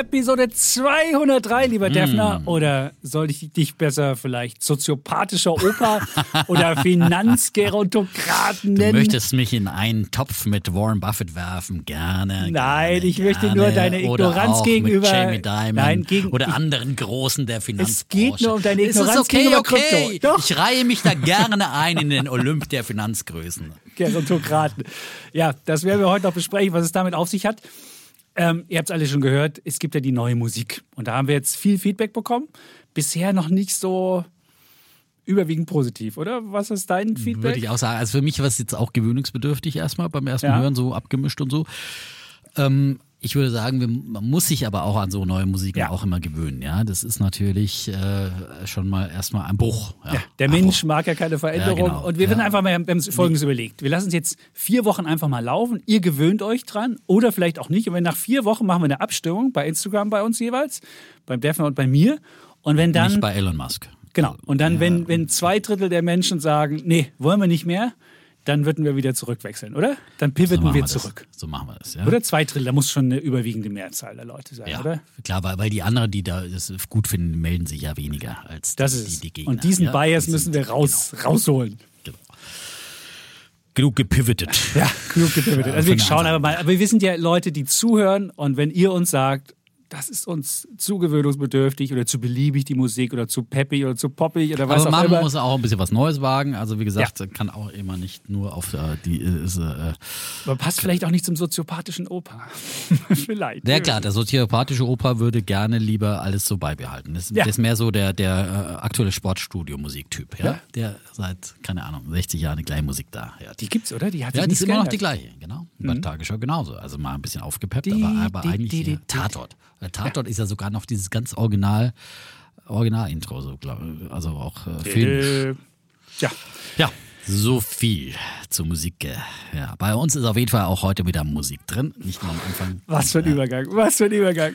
Episode 203, lieber Defner. Oder soll ich dich besser vielleicht soziopathischer Opa oder Finanzgerontokraten Du nennen? möchtest mich in einen Topf mit Warren Buffett werfen? Gerne. Nein, gerne, ich möchte gerne. nur deine Oder Ignoranz auch gegenüber- Mit Jamie Dimon Nein, gegen- oder anderen Großen der Finanzbranche. Es geht nur um deine Es Ignoranz ist okay, gegenüber okay. Doch. Ich reihe mich da gerne ein in den Olymp der Finanzgrößen. Gerontokraten. Ja, das werden wir heute noch besprechen, was es damit auf sich hat. Ähm, ihr habt es alle schon gehört, es gibt ja die neue Musik. Und da haben wir jetzt viel Feedback bekommen. Bisher noch nicht so überwiegend positiv, oder? Was ist dein Feedback? Würde ich auch sagen. Also für mich war es jetzt auch gewöhnungsbedürftig erstmal beim ersten Ja. Hören, so abgemischt und so. Ähm, ich würde sagen, man muss sich aber auch an so neue Musik Ja. auch immer gewöhnen. Ja, das ist natürlich äh, schon mal erstmal ein Bruch. Ja, Ja, der Mensch Bruch. mag ja keine Veränderung. Genau. Und wir werden einfach mal, wir haben Folgendes überlegt. Wir lassen uns jetzt vier Wochen einfach mal laufen. Ihr gewöhnt euch dran oder vielleicht auch nicht. Und wenn nach vier Wochen machen wir eine Abstimmung bei Instagram bei uns jeweils, beim Defner und bei mir. Und wenn dann. Nicht bei Elon Musk. Genau. Und dann, wenn, wenn zwei Drittel der Menschen sagen, nee, wollen wir nicht mehr, dann würden wir wieder zurückwechseln, oder? Dann So pivoten machen wir das. zurück. So machen wir das. Ja. Oder zwei Drittel, da muss schon eine überwiegende Mehrzahl der Leute sein, Ja, oder? klar, weil, weil die anderen, die da das gut finden, melden sich ja weniger als die, Das ist die, es. die Gegner. Und diesen ja? Bias Die müssen wir raus, rausholen. Genau, genau. Genug gepivotet. Ja, genug gepivotet. Also wir schauen aber mal. Aber wir sind ja Leute, die zuhören und wenn ihr uns sagt, das ist uns zu gewöhnungsbedürftig oder zu beliebig, die Musik oder zu peppig oder zu poppig oder was Aber auch man immer. muss auch ein bisschen was Neues wagen. Also wie gesagt, kann auch immer nicht nur auf äh, die äh, ist, äh, passt vielleicht auch nicht zum soziopathischen Opa. vielleicht. Ja klar, der soziopathische Opa würde gerne lieber alles so beibehalten. Das, Ja. das ist mehr so der, der äh, aktuelle Sportstudio-Musiktyp, ja? Ja. Der seit, keine Ahnung, 60 Jahren die gleiche Musik da. Ja, Die gibt's, oder? Die hat ja die ist immer noch die gleiche, genau. Bei der Tagesschau genauso. Also mal ein bisschen aufgepeppt, Die, aber, aber die, eigentlich die, die, äh. Tatort. Tatort ist ja sogar noch dieses ganz Original, Original-Intro, so, also auch äh, filmisch. Äh, ja. Ja, so viel zur Musik. äh, Ja, bei uns ist auf jeden Fall auch heute wieder Musik drin. Nicht nur am Anfang. Was für ein Übergang. Was für ein Übergang.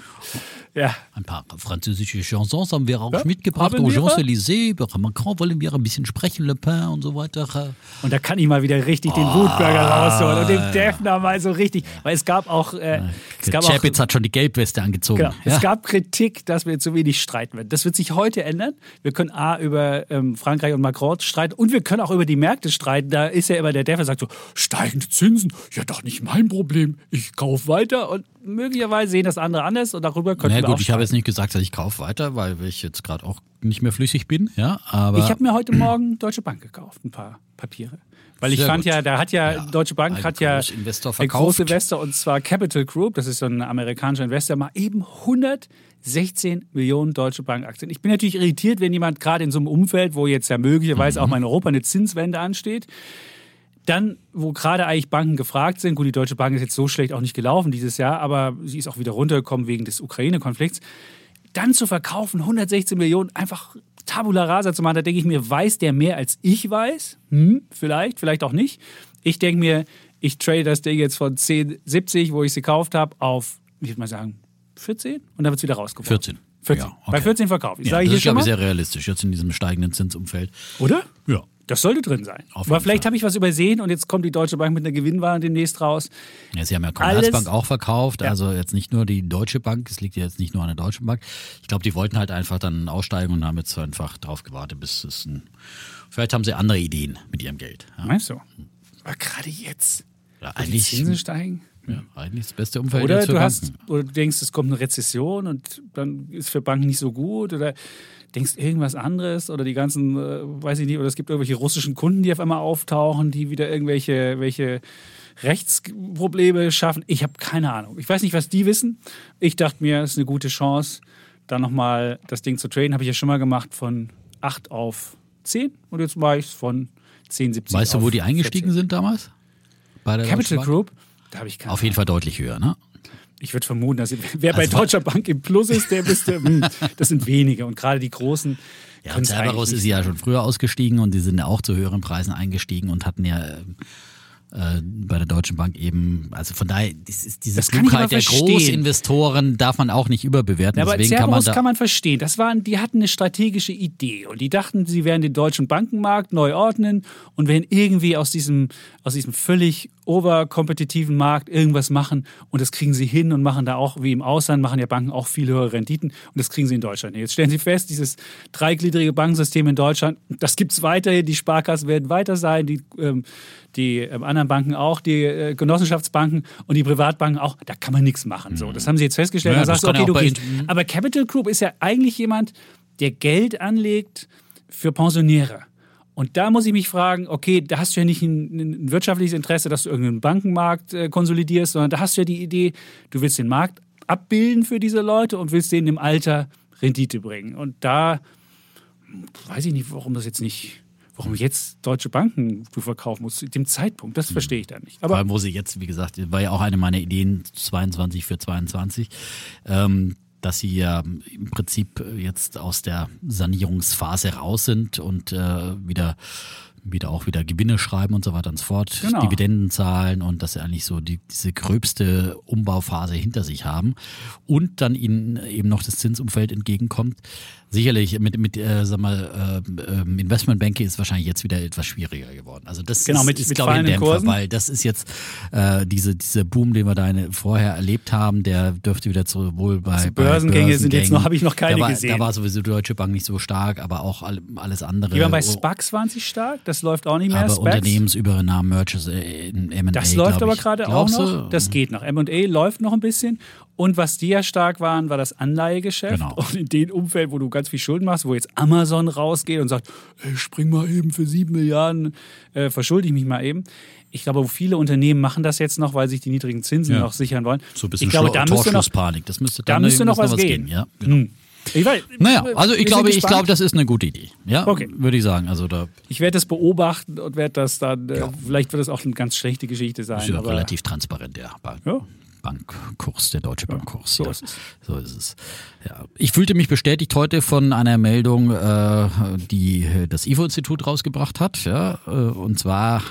Ja. Ein paar französische Chansons haben wir auch Ja, mitgebracht. haben? Champs-Élysées, über Macron wollen wir ein bisschen sprechen, Le Pen und so weiter. Und da kann ich mal wieder richtig den Ah, Wutbürger rausholen und den Defner mal so richtig. Weil es gab auch. Äh, es gab Chapitz hat schon die Gelbweste angezogen. Genau. Ja. Es gab Kritik, dass wir zu wenig streiten werden. Das wird sich heute ändern. Wir können A über ähm, Frankreich und Macron streiten und wir können auch über die Märkte streiten. Da ist ja immer der Defner sagt so, steigende Zinsen, ja doch nicht mein Problem. Ich kaufe weiter und möglicherweise sehen das andere anders und darüber können Na wir gut, auch ich habe jetzt nicht gesagt, dass ich kaufe weiter, weil ich jetzt gerade auch nicht mehr flüssig bin. Ja, aber Ich habe mir heute Morgen Deutsche Bank gekauft, ein paar Papiere. Weil ich Sehr fand gut. ja, da hat ja, Ja, Deutsche Bank ein hat ja Großinvestor der verkauft. große Investor und zwar Capital Group, das ist so ein amerikanischer Investor, mal eben 116 Millionen Deutsche Bank Aktien. Ich bin natürlich irritiert, wenn jemand gerade in so einem Umfeld, wo jetzt ja möglicherweise Mhm. auch mal in Europa eine Zinswende ansteht, dann, wo gerade eigentlich Banken gefragt sind, gut, die Deutsche Bank ist jetzt so schlecht auch nicht gelaufen dieses Jahr, aber sie ist auch wieder runtergekommen wegen des Ukraine-Konflikts, dann zu verkaufen, 116 Millionen, einfach Tabula rasa zu machen, da denke ich mir, weiß der mehr als ich weiß? Hm, vielleicht, vielleicht auch nicht. Ich denke mir, ich trade das Ding jetzt von 10,70, wo ich sie gekauft habe, auf, ich würde mal sagen, 14 und dann wird es wieder rausgeworfen. 14. 14. Ja, okay. Bei 14 verkaufe ich. ja, ich das hier ist, glaube ich, sehr realistisch, jetzt in diesem steigenden Zinsumfeld. Oder? Ja. Das sollte drin sein. Aber vielleicht habe ich was übersehen und jetzt kommt die Deutsche Bank mit einer Gewinnware demnächst raus. Ja, sie haben ja Commerzbank auch verkauft, Ja. also jetzt nicht nur die Deutsche Bank, es liegt ja jetzt nicht nur an der Deutschen Bank. Ich glaube, die wollten halt einfach dann aussteigen und haben jetzt einfach drauf gewartet, bis es ein. Vielleicht haben sie andere Ideen mit ihrem Geld. Ja, Meinst du? Aber gerade jetzt, ja, wo die eigentlich, Zinsen steigen. ja, eigentlich das beste Umfeld Oder du, hast, Banken. oder du denkst, es kommt eine Rezession und dann ist für Banken nicht so gut. Oder denkst irgendwas anderes. Oder die ganzen, äh, weiß ich nicht, oder es gibt irgendwelche russischen Kunden, die auf einmal auftauchen, die wieder irgendwelche welche Rechtsprobleme schaffen. Ich habe keine Ahnung. Ich weiß nicht, was die wissen. Ich dachte mir, es ist eine gute Chance, da nochmal das Ding zu traden. Habe ich ja schon mal gemacht von 8 auf 10. Und jetzt war ich von 10, 17 Weißt du, wo die eingestiegen 14. sind damals? Bei der Capital? Group? Da habe ich keine Auf jeden Fall deutlich höher, ne? Ich würde vermuten, dass wer bei Deutscher Bank im Plus ist, der müsste, hm, das sind wenige. Und gerade die großen. Ja, und Cerberus ist ja schon früher ausgestiegen und die sind ja auch zu höheren Preisen eingestiegen und hatten ja äh, bei der Deutschen Bank eben, also von daher, das ist diese das Klugheit der Großinvestoren darf man auch nicht überbewerten. Ja, aber Deswegen kann man, da kann man verstehen. Das waren, die hatten eine strategische Idee und die dachten, sie werden den deutschen Bankenmarkt neu ordnen und werden irgendwie aus diesem, aus diesem völlig oberkompetitiven Markt irgendwas machen und das kriegen sie hin und machen da auch, wie im Ausland, machen ja Banken auch viel höhere Renditen und das kriegen sie in Deutschland. Jetzt stellen sie fest, dieses dreigliedrige Bankensystem in Deutschland, das gibt es weiterhin, die Sparkassen werden weiter sein, die, ähm, die ähm, anderen Banken auch, die äh, Genossenschaftsbanken und die Privatbanken auch, da kann man nichts machen. So, das haben sie jetzt festgestellt. Ja, sagst okay, du gehst. Aber Capital Group ist ja eigentlich jemand, der Geld anlegt für Pensionäre. Und da muss ich mich fragen, okay, da hast du ja nicht ein, ein wirtschaftliches Interesse, dass du irgendeinen Bankenmarkt äh, konsolidierst, sondern da hast du ja die Idee, du willst den Markt abbilden für diese Leute und willst denen im Alter Rendite bringen. Und da weiß ich nicht, warum das jetzt nicht, warum jetzt deutsche Banken du verkaufen musst, zu dem Zeitpunkt, das verstehe ich da nicht. Aber Vor allem, wo sie jetzt, wie gesagt, war ja auch eine meiner Ideen 22 für 22. Ähm, dass sie ja im Prinzip jetzt aus der Sanierungsphase raus sind und äh, wieder wieder auch wieder Gewinne schreiben und so weiter und so fort, genau. Dividenden zahlen und dass sie eigentlich so die, diese gröbste Umbauphase hinter sich haben und dann ihnen eben noch das Zinsumfeld entgegenkommt, Sicherlich, mit, mit äh, sag mal, äh, ähm, Investmentbanking ist wahrscheinlich jetzt wieder etwas schwieriger geworden. Also das genau, ist, mit, ist mit glaube ich, ein Dämpfer, Kursen. weil das ist jetzt äh, diese, diese Boom, den wir da vorher erlebt haben, der dürfte wieder so wohl bei, also bei Börsengänge sind jetzt noch, habe ich noch keine da war, gesehen. Da war sowieso die Deutsche Bank nicht so stark, aber auch alles andere. Die waren bei SPACs waren sie stark, das läuft auch nicht mehr. Aber Specs. Unternehmensübernahmen, Mergers, äh, M&A, Das läuft aber gerade auch noch. Das geht noch. M&A läuft noch ein bisschen und was die ja stark waren, war das Anleihegeschäft. Genau. Und in dem Umfeld, wo du ganz viel Schulden machst, wo jetzt Amazon rausgeht und sagt, ey, spring mal eben für sieben Milliarden, äh, verschulde ich mich mal eben. Ich glaube, viele Unternehmen machen das jetzt noch, weil sich die niedrigen Zinsen ja. noch sichern wollen. So ein bisschen ich glaube, da müsste noch, Das müsste da müsste noch was, was gehen. gehen. Ja, genau. Hm. Ich weiß, naja, also ich glaube, ich glaube, das ist eine gute Idee. Ja, okay. würde ich sagen. Also da ich werde das beobachten und werde das dann, äh, ja. vielleicht wird das auch eine ganz schlechte Geschichte sein. Ist ja relativ transparent, ja. ja. Bankkurs, der deutsche Bankkurs. Ja, so, ist es. so ist es. Ja. Ich fühlte mich bestätigt heute von einer Meldung, äh, die das IFO-Institut rausgebracht hat. Ja, äh, und zwar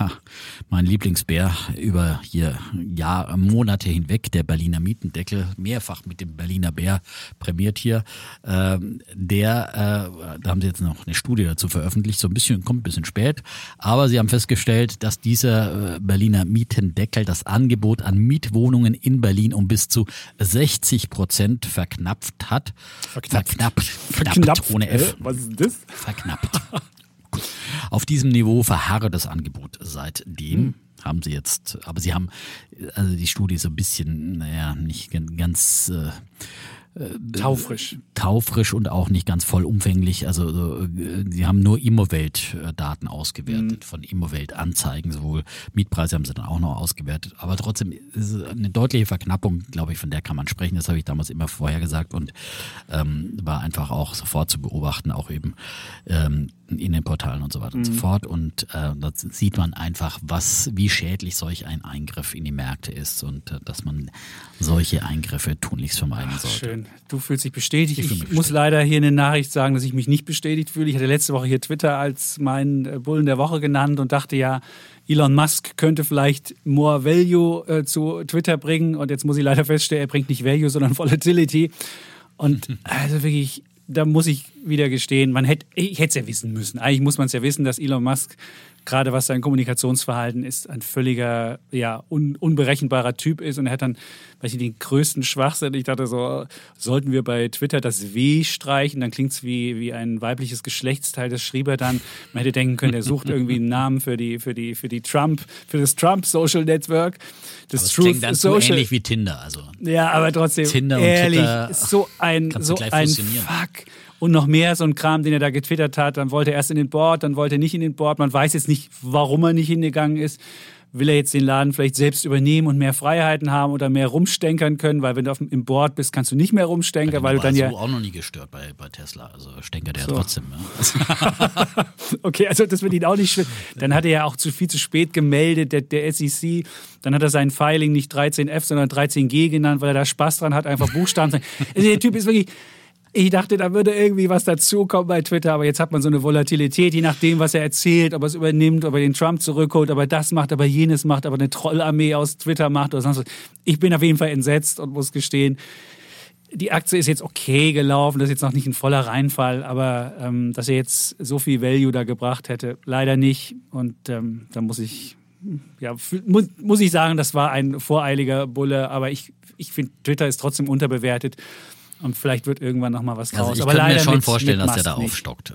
mein Lieblingsbär über hier Jahr, Monate hinweg, der Berliner Mietendeckel, mehrfach mit dem Berliner Bär prämiert hier. Äh, der, äh, da haben sie jetzt noch eine Studie dazu veröffentlicht, so ein bisschen, kommt ein bisschen spät, aber sie haben festgestellt, dass dieser äh, Berliner Mietendeckel das Angebot an Mietwohnungen in Berlin um bis zu 60 Prozent verknapft hat. Verknappt. Verknappt. Verknappt. Ohne F. Was ist das? Verknappt. Auf diesem Niveau verharre das Angebot seitdem. Hm. Haben sie jetzt, aber sie haben, also die Studie ist so ein bisschen, naja, nicht ganz. Äh, Taufrisch. Taufrisch und auch nicht ganz vollumfänglich. Also sie haben nur Immowelt-Daten ausgewertet, mhm. von Immowelt-Anzeigen, sowohl Mietpreise haben sie dann auch noch ausgewertet. Aber trotzdem ist es eine deutliche Verknappung, glaube ich, von der kann man sprechen. Das habe ich damals immer vorher gesagt und ähm, war einfach auch sofort zu beobachten, auch eben ähm, in den Portalen und so weiter mhm. und so mhm. fort. Und äh, da sieht man einfach, was, wie schädlich solch ein Eingriff in die Märkte ist und äh, dass man solche Eingriffe tunlichst vermeiden sollte. Schön. Du fühlst dich bestätigt. Ich, ich muss bestätigt. leider hier eine Nachricht sagen, dass ich mich nicht bestätigt fühle. Ich hatte letzte Woche hier Twitter als meinen äh, Bullen der Woche genannt und dachte ja, Elon Musk könnte vielleicht more Value äh, zu Twitter bringen. Und jetzt muss ich leider feststellen, er bringt nicht Value, sondern Volatility. Und also wirklich, da muss ich wieder gestehen, man hätte, ich hätte es ja wissen müssen. Eigentlich muss man es ja wissen, dass Elon Musk gerade was sein Kommunikationsverhalten ist, ein völliger, ja, un, unberechenbarer Typ ist. Und er hat dann, weiß ich, den größten Schwachsinn. Ich dachte so, sollten wir bei Twitter das W streichen, dann klingt es wie, wie ein weibliches Geschlechtsteil. Das schrieb er dann. Man hätte denken können, er sucht irgendwie einen Namen für die, für die, für die Trump, für das Trump Social Network. Das, das Truth dann Social. So ähnlich wie Tinder, also. Ja, aber trotzdem. Tinder und ehrlich, Twitter, so ein, so ein Fuck und noch mehr so ein Kram, den er da getwittert hat. Dann wollte er erst in den Board, dann wollte er nicht in den Board. Man weiß jetzt nicht, warum er nicht hingegangen ist. will er jetzt den Laden vielleicht selbst übernehmen und mehr Freiheiten haben oder mehr rumstenkern können, weil wenn du auf, dem- im Board bist, kannst du nicht mehr rumstenkern, weil du dann ja. auch noch nie gestört bei, bei Tesla. Also stänkert er So. trotzdem. Ja. Okay, also das wird ihn auch nicht schwer. Dann hat er ja auch zu viel zu spät gemeldet, der, der SEC. Dann hat er sein Filing nicht 13F, sondern 13G genannt, weil er da Spaß dran hat, einfach Buchstaben. Also der Typ ist wirklich. Ich dachte, da würde irgendwie was dazukommen bei Twitter, aber jetzt hat man so eine Volatilität, je nachdem, was er erzählt, ob er es übernimmt, ob er den Trump zurückholt, ob er das macht, ob er jenes macht, ob er eine Trollarmee aus Twitter macht oder sonst was. Ich bin auf jeden Fall entsetzt und muss gestehen, die Aktie ist jetzt okay gelaufen, das ist jetzt noch nicht ein voller Reinfall, aber ähm, dass er jetzt so viel Value da gebracht hätte, leider nicht. Und ähm, da muss ich, ja, muss, muss ich sagen, das war ein voreiliger Bulle, aber ich, ich finde, Twitter ist trotzdem unterbewertet. Und vielleicht wird irgendwann noch mal was Also raus. ich aber könnte mir schon mit, vorstellen, mit dass der da Musk nicht. aufstockt. Äh,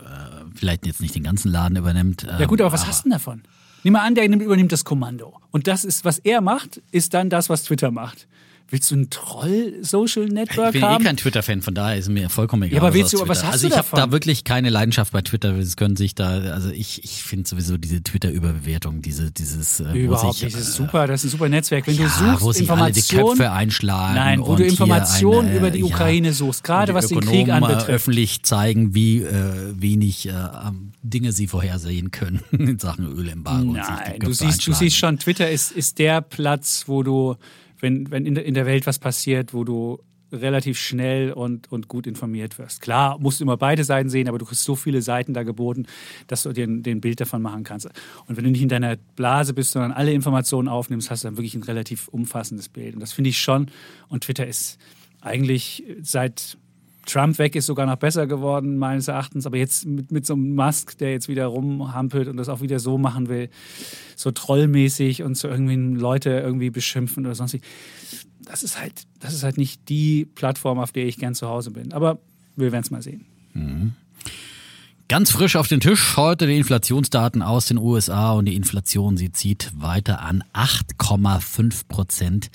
vielleicht jetzt nicht den ganzen Laden übernimmt. Ja gut, aber was hast du denn davon? Nimm mal an, der nimmt- übernimmt das Kommando. Und das ist, was er macht, ist dann das, was Twitter macht. Willst du ein Troll-Social-Network Ich bin eh haben? kein Twitter-Fan, von daher ist mir vollkommen egal. Ja, aber was willst du- was Twitter- hast Also du ich habe davon? da wirklich keine Leidenschaft bei Twitter. Es können sich da, also ich, ich finde sowieso diese Twitter-Überbewertung, diese, dieses, äh, Überhaupt nicht. Das ist äh, super, das ist ein super Netzwerk. Wenn ja, du suchst wo sich alle die Köpfe einschlagen. Nein, wo du Informationen eine, über die ja, Ukraine suchst, gerade was den Krieg äh, anbetrifft. öffentlich zeigen, wie äh, wenig äh, Dinge sie vorhersehen können in Sachen Ölembargo. und sich die Nein, du Köpfe siehst, du siehst schon, Twitter ist, ist der Platz, wo du, wenn, wenn in, der, in der Welt was passiert, wo du relativ schnell und, und gut informiert wirst. Klar, musst du immer beide Seiten sehen, aber du kriegst so viele Seiten da geboten, dass du dir ein Bild davon machen kannst. Und wenn du nicht in deiner Blase bist, sondern alle Informationen aufnimmst, hast du dann wirklich ein relativ umfassendes Bild. Und das finde ich schon. Und Twitter ist eigentlich seit Trump weg ist sogar noch besser geworden, meines Erachtens. Aber jetzt mit, mit so einem Musk, der jetzt wieder rumhampelt und das auch wieder so machen will, so trollmäßig und so irgendwie Leute irgendwie beschimpfen oder sonst Das ist halt, das ist halt nicht die Plattform, auf der ich gern zu Hause bin. Aber wir werden es mal sehen. Ganz frisch auf den Tisch heute die Inflationsdaten aus den USA und die Inflation, sie zieht weiter an 8,5 Prozent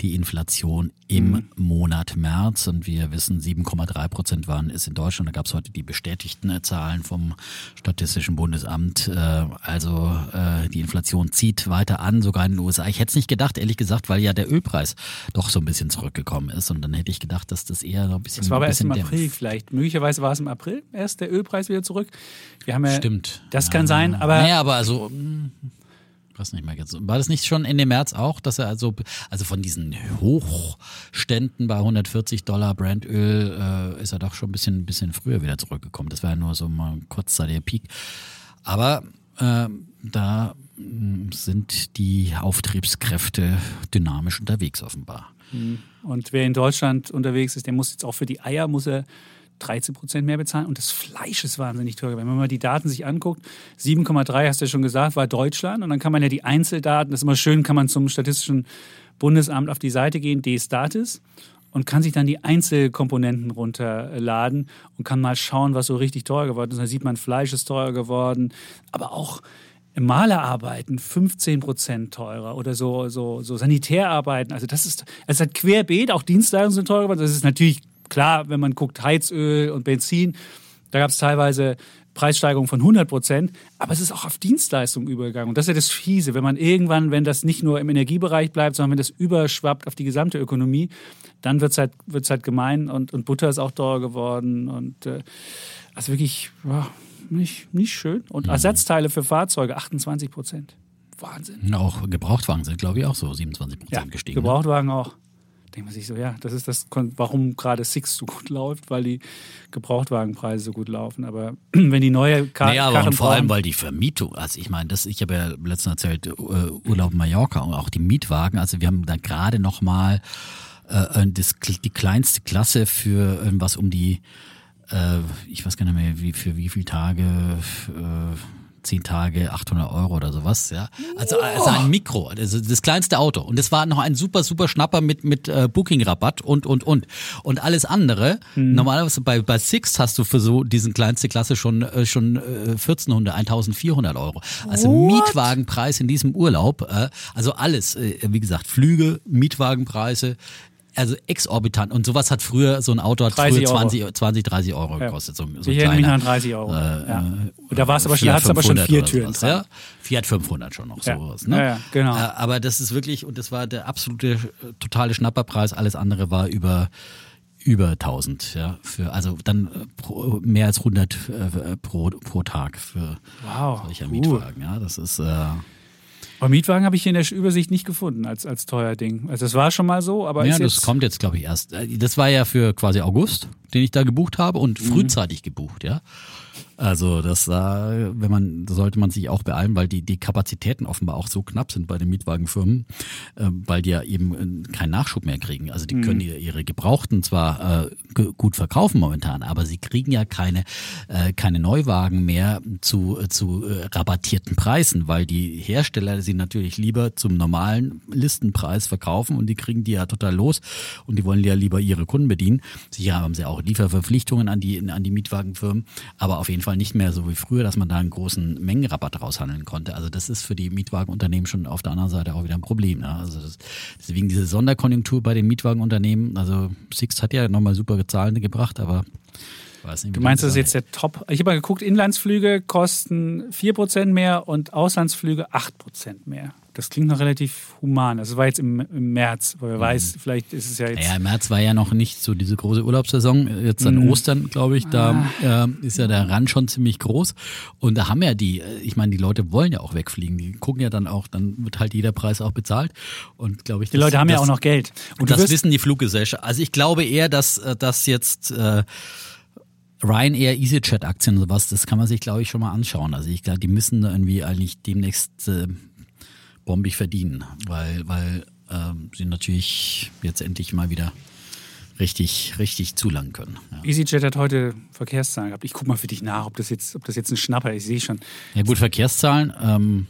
die Inflation im Monat März und wir wissen 7,3 Prozent waren es in Deutschland. Da gab es heute die bestätigten äh, Zahlen vom Statistischen Bundesamt. Äh, Also äh, die Inflation zieht weiter an, sogar in den USA. Ich hätte es nicht gedacht, ehrlich gesagt, weil ja der Ölpreis doch so ein bisschen zurückgekommen ist und dann hätte ich gedacht, dass das eher noch ein bisschen Das war aber erst im April vielleicht. Möglicherweise war es im April erst der Ölpreis wieder zurück. Wir haben ja, Stimmt. Das kann sein, aber naja, aber also, weiß nicht mehr jetzt. War das nicht schon Ende März auch, dass er also, also von diesen Hochständen bei 140 Dollar Brandöl äh, ist er doch schon ein bisschen, bisschen früher wieder zurückgekommen. Das war ja nur so mal ein kurzzeitiger Peak. Aber äh, da mh, sind die Auftriebskräfte dynamisch unterwegs offenbar. Und wer in Deutschland unterwegs ist, der muss jetzt auch für die Eier muss er 13 Prozent mehr bezahlen. Und das Fleisch ist wahnsinnig teuer. Wenn man mal die Daten sich anguckt, 7,3 hast du ja schon gesagt, war Deutschland. Und dann kann man ja die Einzeldaten, das ist immer schön, kann man zum Statistischen Bundesamt auf die Seite gehen, D-Status, und kann sich dann die Einzelkomponenten runterladen und kann mal schauen, was so richtig teuer geworden ist. Da sieht man, Fleisch ist teuer geworden, aber auch Malerarbeiten 15 Prozent teurer oder so, so, so Sanitärarbeiten. Also das ist, es hat querbeet, auch Dienstleistungen sind teurer geworden. Das ist natürlich klar, wenn man guckt, Heizöl und Benzin, da gab es teilweise Preissteigerungen von 100 Prozent, aber es ist auch auf Dienstleistungen übergegangen. Und das ist ja das Fiese, wenn man irgendwann, wenn das nicht nur im Energiebereich bleibt, sondern wenn das überschwappt auf die gesamte Ökonomie, dann wird es halt, wird's halt gemein und, und Butter ist auch teurer geworden. Und äh, also wirklich ja, nicht, nicht schön. Und Ersatzteile für Fahrzeuge 28 Prozent. Wahnsinn. Auch Gebrauchtwagen sind, glaube ich, auch so 27 Prozent Ja, gestiegen. ne? Gebrauchtwagen auch. Denkt man sich so, ja, das ist das, warum gerade Six so gut läuft, weil die Gebrauchtwagenpreise so gut laufen. Aber wenn die neue Kar Naja, aber Karren und vor allem, weil die Vermietung, also ich meine, das, ich habe ja letztens erzählt, äh, Urlaub in Mallorca und auch die Mietwagen, also wir haben da gerade noch mal äh, das, die kleinste Klasse für irgendwas um die, äh, ich weiß gar nicht mehr, wie für wie viele Tage, äh, zehn Tage, 800 Euro oder sowas, ja. Also, also ein Mikro, also das kleinste Auto. Und es war noch ein super, super Schnapper mit, mit äh, Booking-Rabatt und, und, und. Und alles andere, normalerweise bei, bei Six hast du für so diesen kleinste Klasse schon, äh, schon äh, 1400, 1400 Euro. Also Mietwagenpreis in diesem Urlaub, äh, also alles, äh, wie gesagt, Flüge, Mietwagenpreise, also exorbitant. Und sowas hat früher, so ein Auto hat früher 30 Euro. 20, 20, 30 Euro gekostet. So, so ich erinnere an 30 Euro. Äh, ja. äh, Und da war es aber schon, aber schon 500 vier Türen sowas. Ja? Fiat 500 schon noch Ja. sowas. Ne? Ja, ja, genau. Äh, aber das ist wirklich, und das war der absolute äh, totale Schnapperpreis. Alles andere war über über 1000, ja, für, also dann pro, mehr als 100 äh, pro, pro Tag für Wow, solcher cool. Mietwagen, ja, das ist, äh, Aber Mietwagen habe ich hier in der Übersicht nicht gefunden als, als teuer Ding. Also das war schon mal so, aber ja, das jetzt, kommt jetzt, glaube ich, erst. Äh, Das war ja für quasi August, den ich da gebucht habe und Mhm. frühzeitig gebucht, ja. Also das, äh, wenn man, da sollte man sich auch beeilen, weil die, die Kapazitäten offenbar auch so knapp sind bei den Mietwagenfirmen, äh, weil die ja eben äh, keinen Nachschub mehr kriegen. Also die Mhm. können ihre, ihre Gebrauchten zwar äh, gut verkaufen momentan, aber sie kriegen ja keine, äh, keine Neuwagen mehr zu, äh, zu rabattierten Preisen, weil die Hersteller sie natürlich lieber zum normalen Listenpreis verkaufen und die kriegen die ja total los und die wollen ja lieber ihre Kunden bedienen. Sicher haben sie auch Lieferverpflichtungen an die, an die Mietwagenfirmen, aber auf jeden Fall nicht mehr so wie früher, dass man da einen großen Mengenrabatt raushandeln konnte. Also das ist für die Mietwagenunternehmen schon auf der anderen Seite auch wieder ein Problem. Ne? Also das, deswegen diese Sonderkonjunktur bei den Mietwagenunternehmen, also Sixt hat ja nochmal super Zahlen gebracht, aber nicht, Du meinst, das ist jetzt der Top? Ich habe mal geguckt, Inlandsflüge kosten 4% mehr und Auslandsflüge 8% mehr. Das klingt noch relativ human. Das war jetzt im, im März, weil wer weiß, vielleicht ist es ja jetzt. Mhm. Ja, im März war ja noch nicht so diese große Urlaubssaison. Jetzt an Mhm. Ostern, glaube ich, da äh, ist ja der Rand schon ziemlich groß. Und da haben ja die, äh, ich meine, die Leute wollen ja auch wegfliegen. Die gucken ja dann auch, dann wird halt jeder Preis auch bezahlt. Und glaube ich, die Leute haben ja auch noch Geld. Und das wissen die Fluggesellschaften. Also ich glaube eher, dass äh, dass jetzt äh, Ryanair, EasyJet-Aktien und sowas, das kann man sich, glaube ich, schon mal anschauen. Also ich glaube, die müssen da irgendwie eigentlich demnächst äh, bombig verdienen, weil, weil ähm, sie natürlich jetzt endlich mal wieder richtig, richtig zulangen können. Ja. EasyJet hat heute Verkehrszahlen gehabt. Ich guck mal für dich nach, ob das jetzt, ob das jetzt ein Schnapper ist. Ich sehe schon. ja gut, Verkehrszahlen, ähm,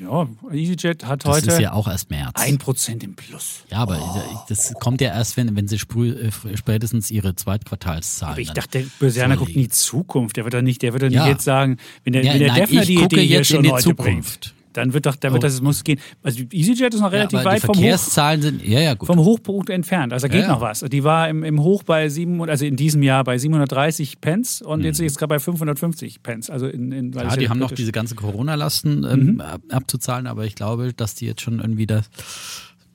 Ja, EasyJet hat das heute ist ja auch erst März. 1% im Plus. ja, aber das kommt ja erst, wenn, wenn sie äh, spätestens ihre Zweitquartalszahlen. Aber ich dachte, der Börsianer guckt in die Zukunft. Der wird doch nicht, der wird doch nicht Ja. jetzt sagen, wenn der, Ja, wenn der nein, Defner die gucke Idee jetzt schon in die heute Zukunft. bringt, dann wird doch, dann wird Oh. das muss gehen. Also EasyJet ist noch relativ ja, weit vom Hoch, sind, ja, ja, gut. vom Hochpunkt entfernt. Also da geht Ja, noch was. Die war im, im Hoch bei 7, also in diesem Jahr bei 730 Pence und jetzt ist gerade bei 550 Pence. Also in, in Mhm. Ja, die haben noch diese ganzen Corona-Lasten ähm, ab- abzuzahlen, aber ich glaube, dass die jetzt schon irgendwie da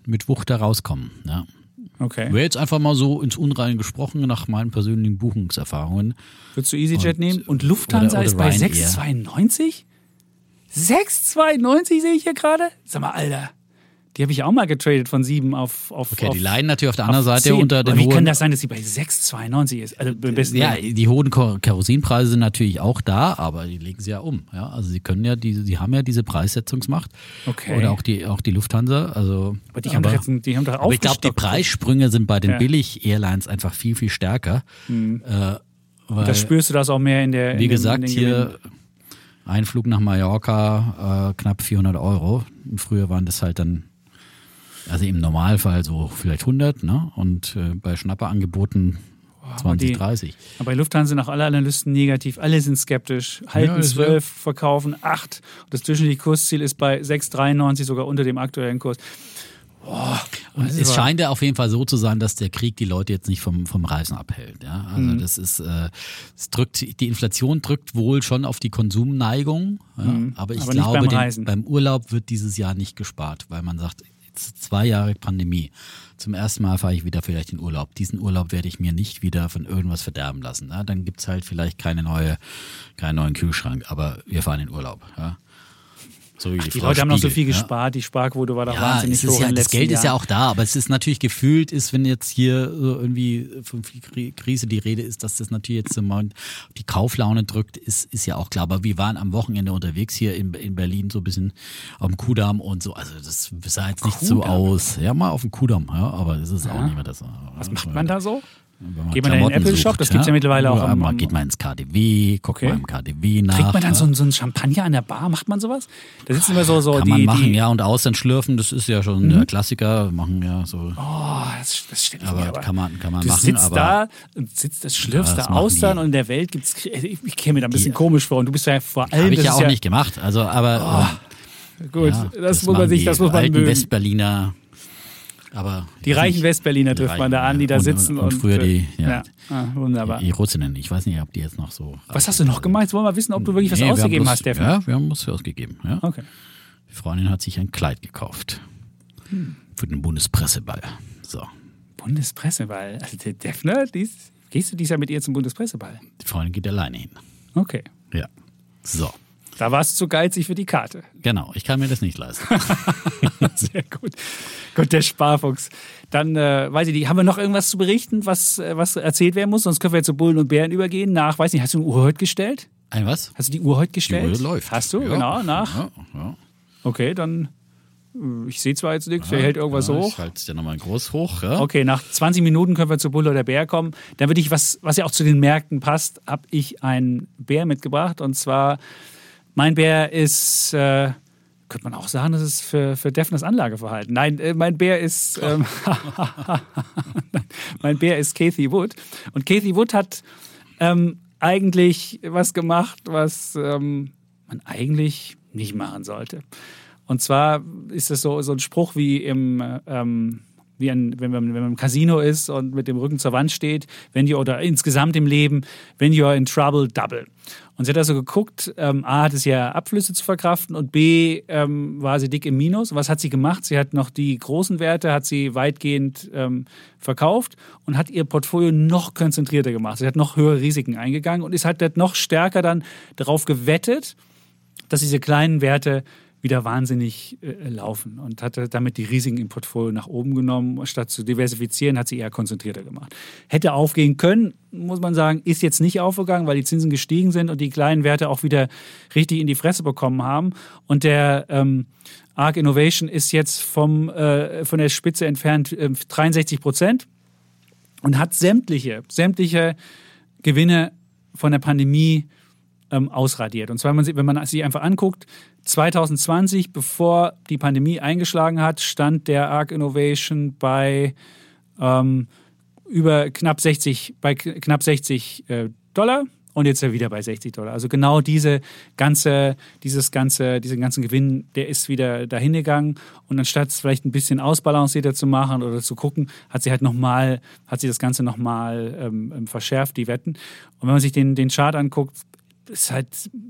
mit Wucht da rauskommen. Ja. Okay. Wäre jetzt einfach mal so ins Unreine gesprochen nach meinen persönlichen Buchungserfahrungen. Würdest du EasyJet Und- nehmen? Und Lufthansa oder- oder ist bei Ryanair. 6,92? 6,92 sehe ich hier gerade? Sag mal, Alter. Die habe ich auch mal getradet von 7 auf, auf, Okay, auf die leiden natürlich auf der auf anderen Seite 10. unter den Aber wie kann hohen. das sein, dass sie bei 6,92 ist? Also besten Ja, Willen. die hohen Kerosinpreise sind natürlich auch da, aber die legen sie ja um. Ja, also sie können ja diese, sie haben ja diese Preissetzungsmacht. Okay. Oder auch die, auch die Lufthansa. Also, aber die haben doch jetzt die haben doch aber ich glaube, die. Preissprünge sind bei den Ja. Billig-Airlines einfach viel, viel stärker. Äh, weil, Das spürst du das auch mehr in der. in Wie den- gesagt, in den hier Gewinnen. Ein Flug nach Mallorca, äh, knapp 400 Euro. Früher waren das halt dann, also im Normalfall so vielleicht 100, ne? Und äh, bei Schnapperangeboten 20, die- 30. Aber bei Lufthansa sind auch alle Analysten negativ. Alle sind skeptisch. Halten Ja, ist 12, verkaufen 8. Das durchschnittliche Kursziel ist bei 6,93, sogar unter dem aktuellen Kurs. Und Das es scheint ja auf jeden Fall so zu sein, dass der Krieg die Leute jetzt nicht vom, vom Reisen abhält. Ja? Also Mhm. das ist, äh, es drückt, die Inflation drückt wohl schon auf die Konsumneigung, ja? aber ich Mhm. Aber glaube, beim den, beim Urlaub wird dieses Jahr nicht gespart, weil man sagt, zwei Jahre Pandemie. Zum ersten Mal fahre ich wieder vielleicht in Urlaub. Diesen Urlaub werde ich mir nicht wieder von irgendwas verderben lassen. Ja? Dann gibt's halt vielleicht keine neue, keinen neuen Kühlschrank, aber wir fahren in Urlaub. Ja? So wie die, Die Frau Leute haben noch so Spiegel, viel ja? gespart. Die Sparquote war da Ja, wahnsinnig hoch ja das Geld ist ja auch da, aber es ist natürlich gefühlt, ist, wenn jetzt hier so irgendwie von viel Kri- Krise die Rede ist, dass das natürlich jetzt im Moment die Kauflaune drückt, ist, ist ja auch klar. Aber wir waren am Wochenende unterwegs hier in, in Berlin so ein bisschen auf dem Kudamm und so. Also das sah jetzt nicht so Kudamm? aus. Ja, mal auf dem Kudamm, ja, aber es ist auch nicht mehr das. Was macht man da so? Geht man in den Apple Shop? Das gibt's ja mittlerweile auch Ja, am- geht man ins KDW, guckt Okay. mal im KDW nach. Kriegt man dann ja. so, so einen Champagner an der Bar? Macht man sowas? Da sitzen immer so, so Kann die, man machen, die, ja, und Austern schlürfen, das ist ja schon der Klassiker. Machen ja so. Oh, das, das stelle ich Aber mir aber. kann man- kann man du machen, sitzt aber- da und sitzt, das schlürfst Ja, das da Austern und in der Welt gibt's. also Ich, käme mir da ein bisschen Die- komisch vor und du bist ja vor allem. Habe ich das ja auch nicht gemacht. Also, aber Gut, ja, das, muss man sich, das muss man mögen. Westberliner Aber die reichen Westberliner trifft man da an, die da und, sitzen. Und, und früher die, ja, ja. Ah, wunderbar. Die Russinnen, ich weiß nicht, ob die jetzt noch so. Was hast du noch gemacht? Jetzt wollen wir wissen, ob du wirklich was nee, ausgegeben hast, Steffen. Ja, wir haben was ausgegeben. Ja. Okay. Die Freundin hat sich ein Kleid gekauft. Hm. Für den Bundespresseball. So. Bundespresseball? Also der Defner, dies, gehst du dies Jahr mit ihr zum Bundespresseball? Die Freundin geht alleine hin. Okay. Ja. So. Da warst du zu geizig für die Karte. Genau, ich kann mir das nicht leisten. Sehr gut. Gut, der Sparfuchs. Dann, äh, weiß ich nicht, haben wir noch irgendwas zu berichten, was, äh, was erzählt werden muss? Sonst können wir jetzt zu Bullen und Bären übergehen. Nach, weiß nicht, hast du eine Uhr heute gestellt? Ein was? Hast du die Uhr heute gestellt? Die Uhr läuft. Hast du? Ja. Genau, nach. Ja, ja. Okay, dann. äh, Ich sehe zwar jetzt nichts, wer hält irgendwas ja, hoch? Ich halte es dir nochmal groß hoch. Ja? Okay, nach 20 Minuten können wir zu Bulle oder Bär kommen. Dann würde ich, was, was ja auch zu den Märkten passt, habe ich einen Bär mitgebracht. Und zwar, mein Bär ist, äh, könnte man auch sagen, das ist für, für Defners Anlageverhalten. Nein, äh, mein Bär ist, ähm, mein Bär ist Kathy Wood. Und Kathy Wood hat ähm, eigentlich was gemacht, was ähm, man eigentlich nicht machen sollte. Und zwar ist es so, so ein Spruch wie im, ähm, wie ein, wenn, man, wenn man im Casino ist und mit dem Rücken zur Wand steht, wenn you, oder insgesamt im Leben, when you're in trouble, double. Und sie hat also geguckt, ähm, A hat es ja Abflüsse zu verkraften und B ähm, war sie dick im Minus. Was hat sie gemacht? Sie hat noch die großen Werte, hat sie weitgehend ähm, verkauft und hat ihr Portfolio noch konzentrierter gemacht. Sie hat noch höhere Risiken eingegangen und ist halt noch stärker dann darauf gewettet, dass diese kleinen Werte wieder wahnsinnig äh, laufen und hatte damit die Risiken im Portfolio nach oben genommen. Statt zu diversifizieren, hat sie eher konzentrierter gemacht. Hätte aufgehen können, muss man sagen, ist jetzt nicht aufgegangen, weil die Zinsen gestiegen sind und die kleinen Werte auch wieder richtig in die Fresse bekommen haben. Und der ähm, ARC Innovation ist jetzt vom, äh, von der Spitze entfernt äh, 63 Prozent und hat sämtliche, sämtliche Gewinne von der Pandemie ähm, ausradiert. Und zwar, wenn man, sie, wenn man sich einfach anguckt, 2020, bevor die Pandemie eingeschlagen hat, stand der ARC Innovation bei ähm, über knapp 60, bei knapp 60 äh, Dollar und jetzt er wieder bei 60 Dollar. Also genau diese ganze, dieses ganze, diesen ganzen Gewinn, der ist wieder dahin gegangen und anstatt es vielleicht ein bisschen ausbalancierter zu machen oder zu gucken, hat sie halt nochmal, hat sie das Ganze nochmal ähm, verschärft, die Wetten. Und wenn man sich den, den Chart anguckt, es halt,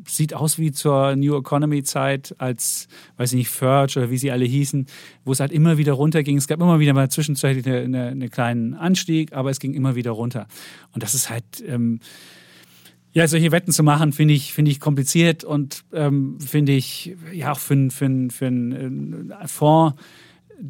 sieht aus wie zur New Economy Zeit, als, weiß ich nicht, Verge oder wie sie alle hießen, wo es halt immer wieder runterging. Es gab immer wieder mal zwischenzeitlich einen eine, eine kleinen Anstieg, aber es ging immer wieder runter. Und das ist halt, ähm, ja, solche Wetten zu machen, finde ich, finde ich kompliziert und ähm, finde ich, ja, auch für, für, für einen Fonds,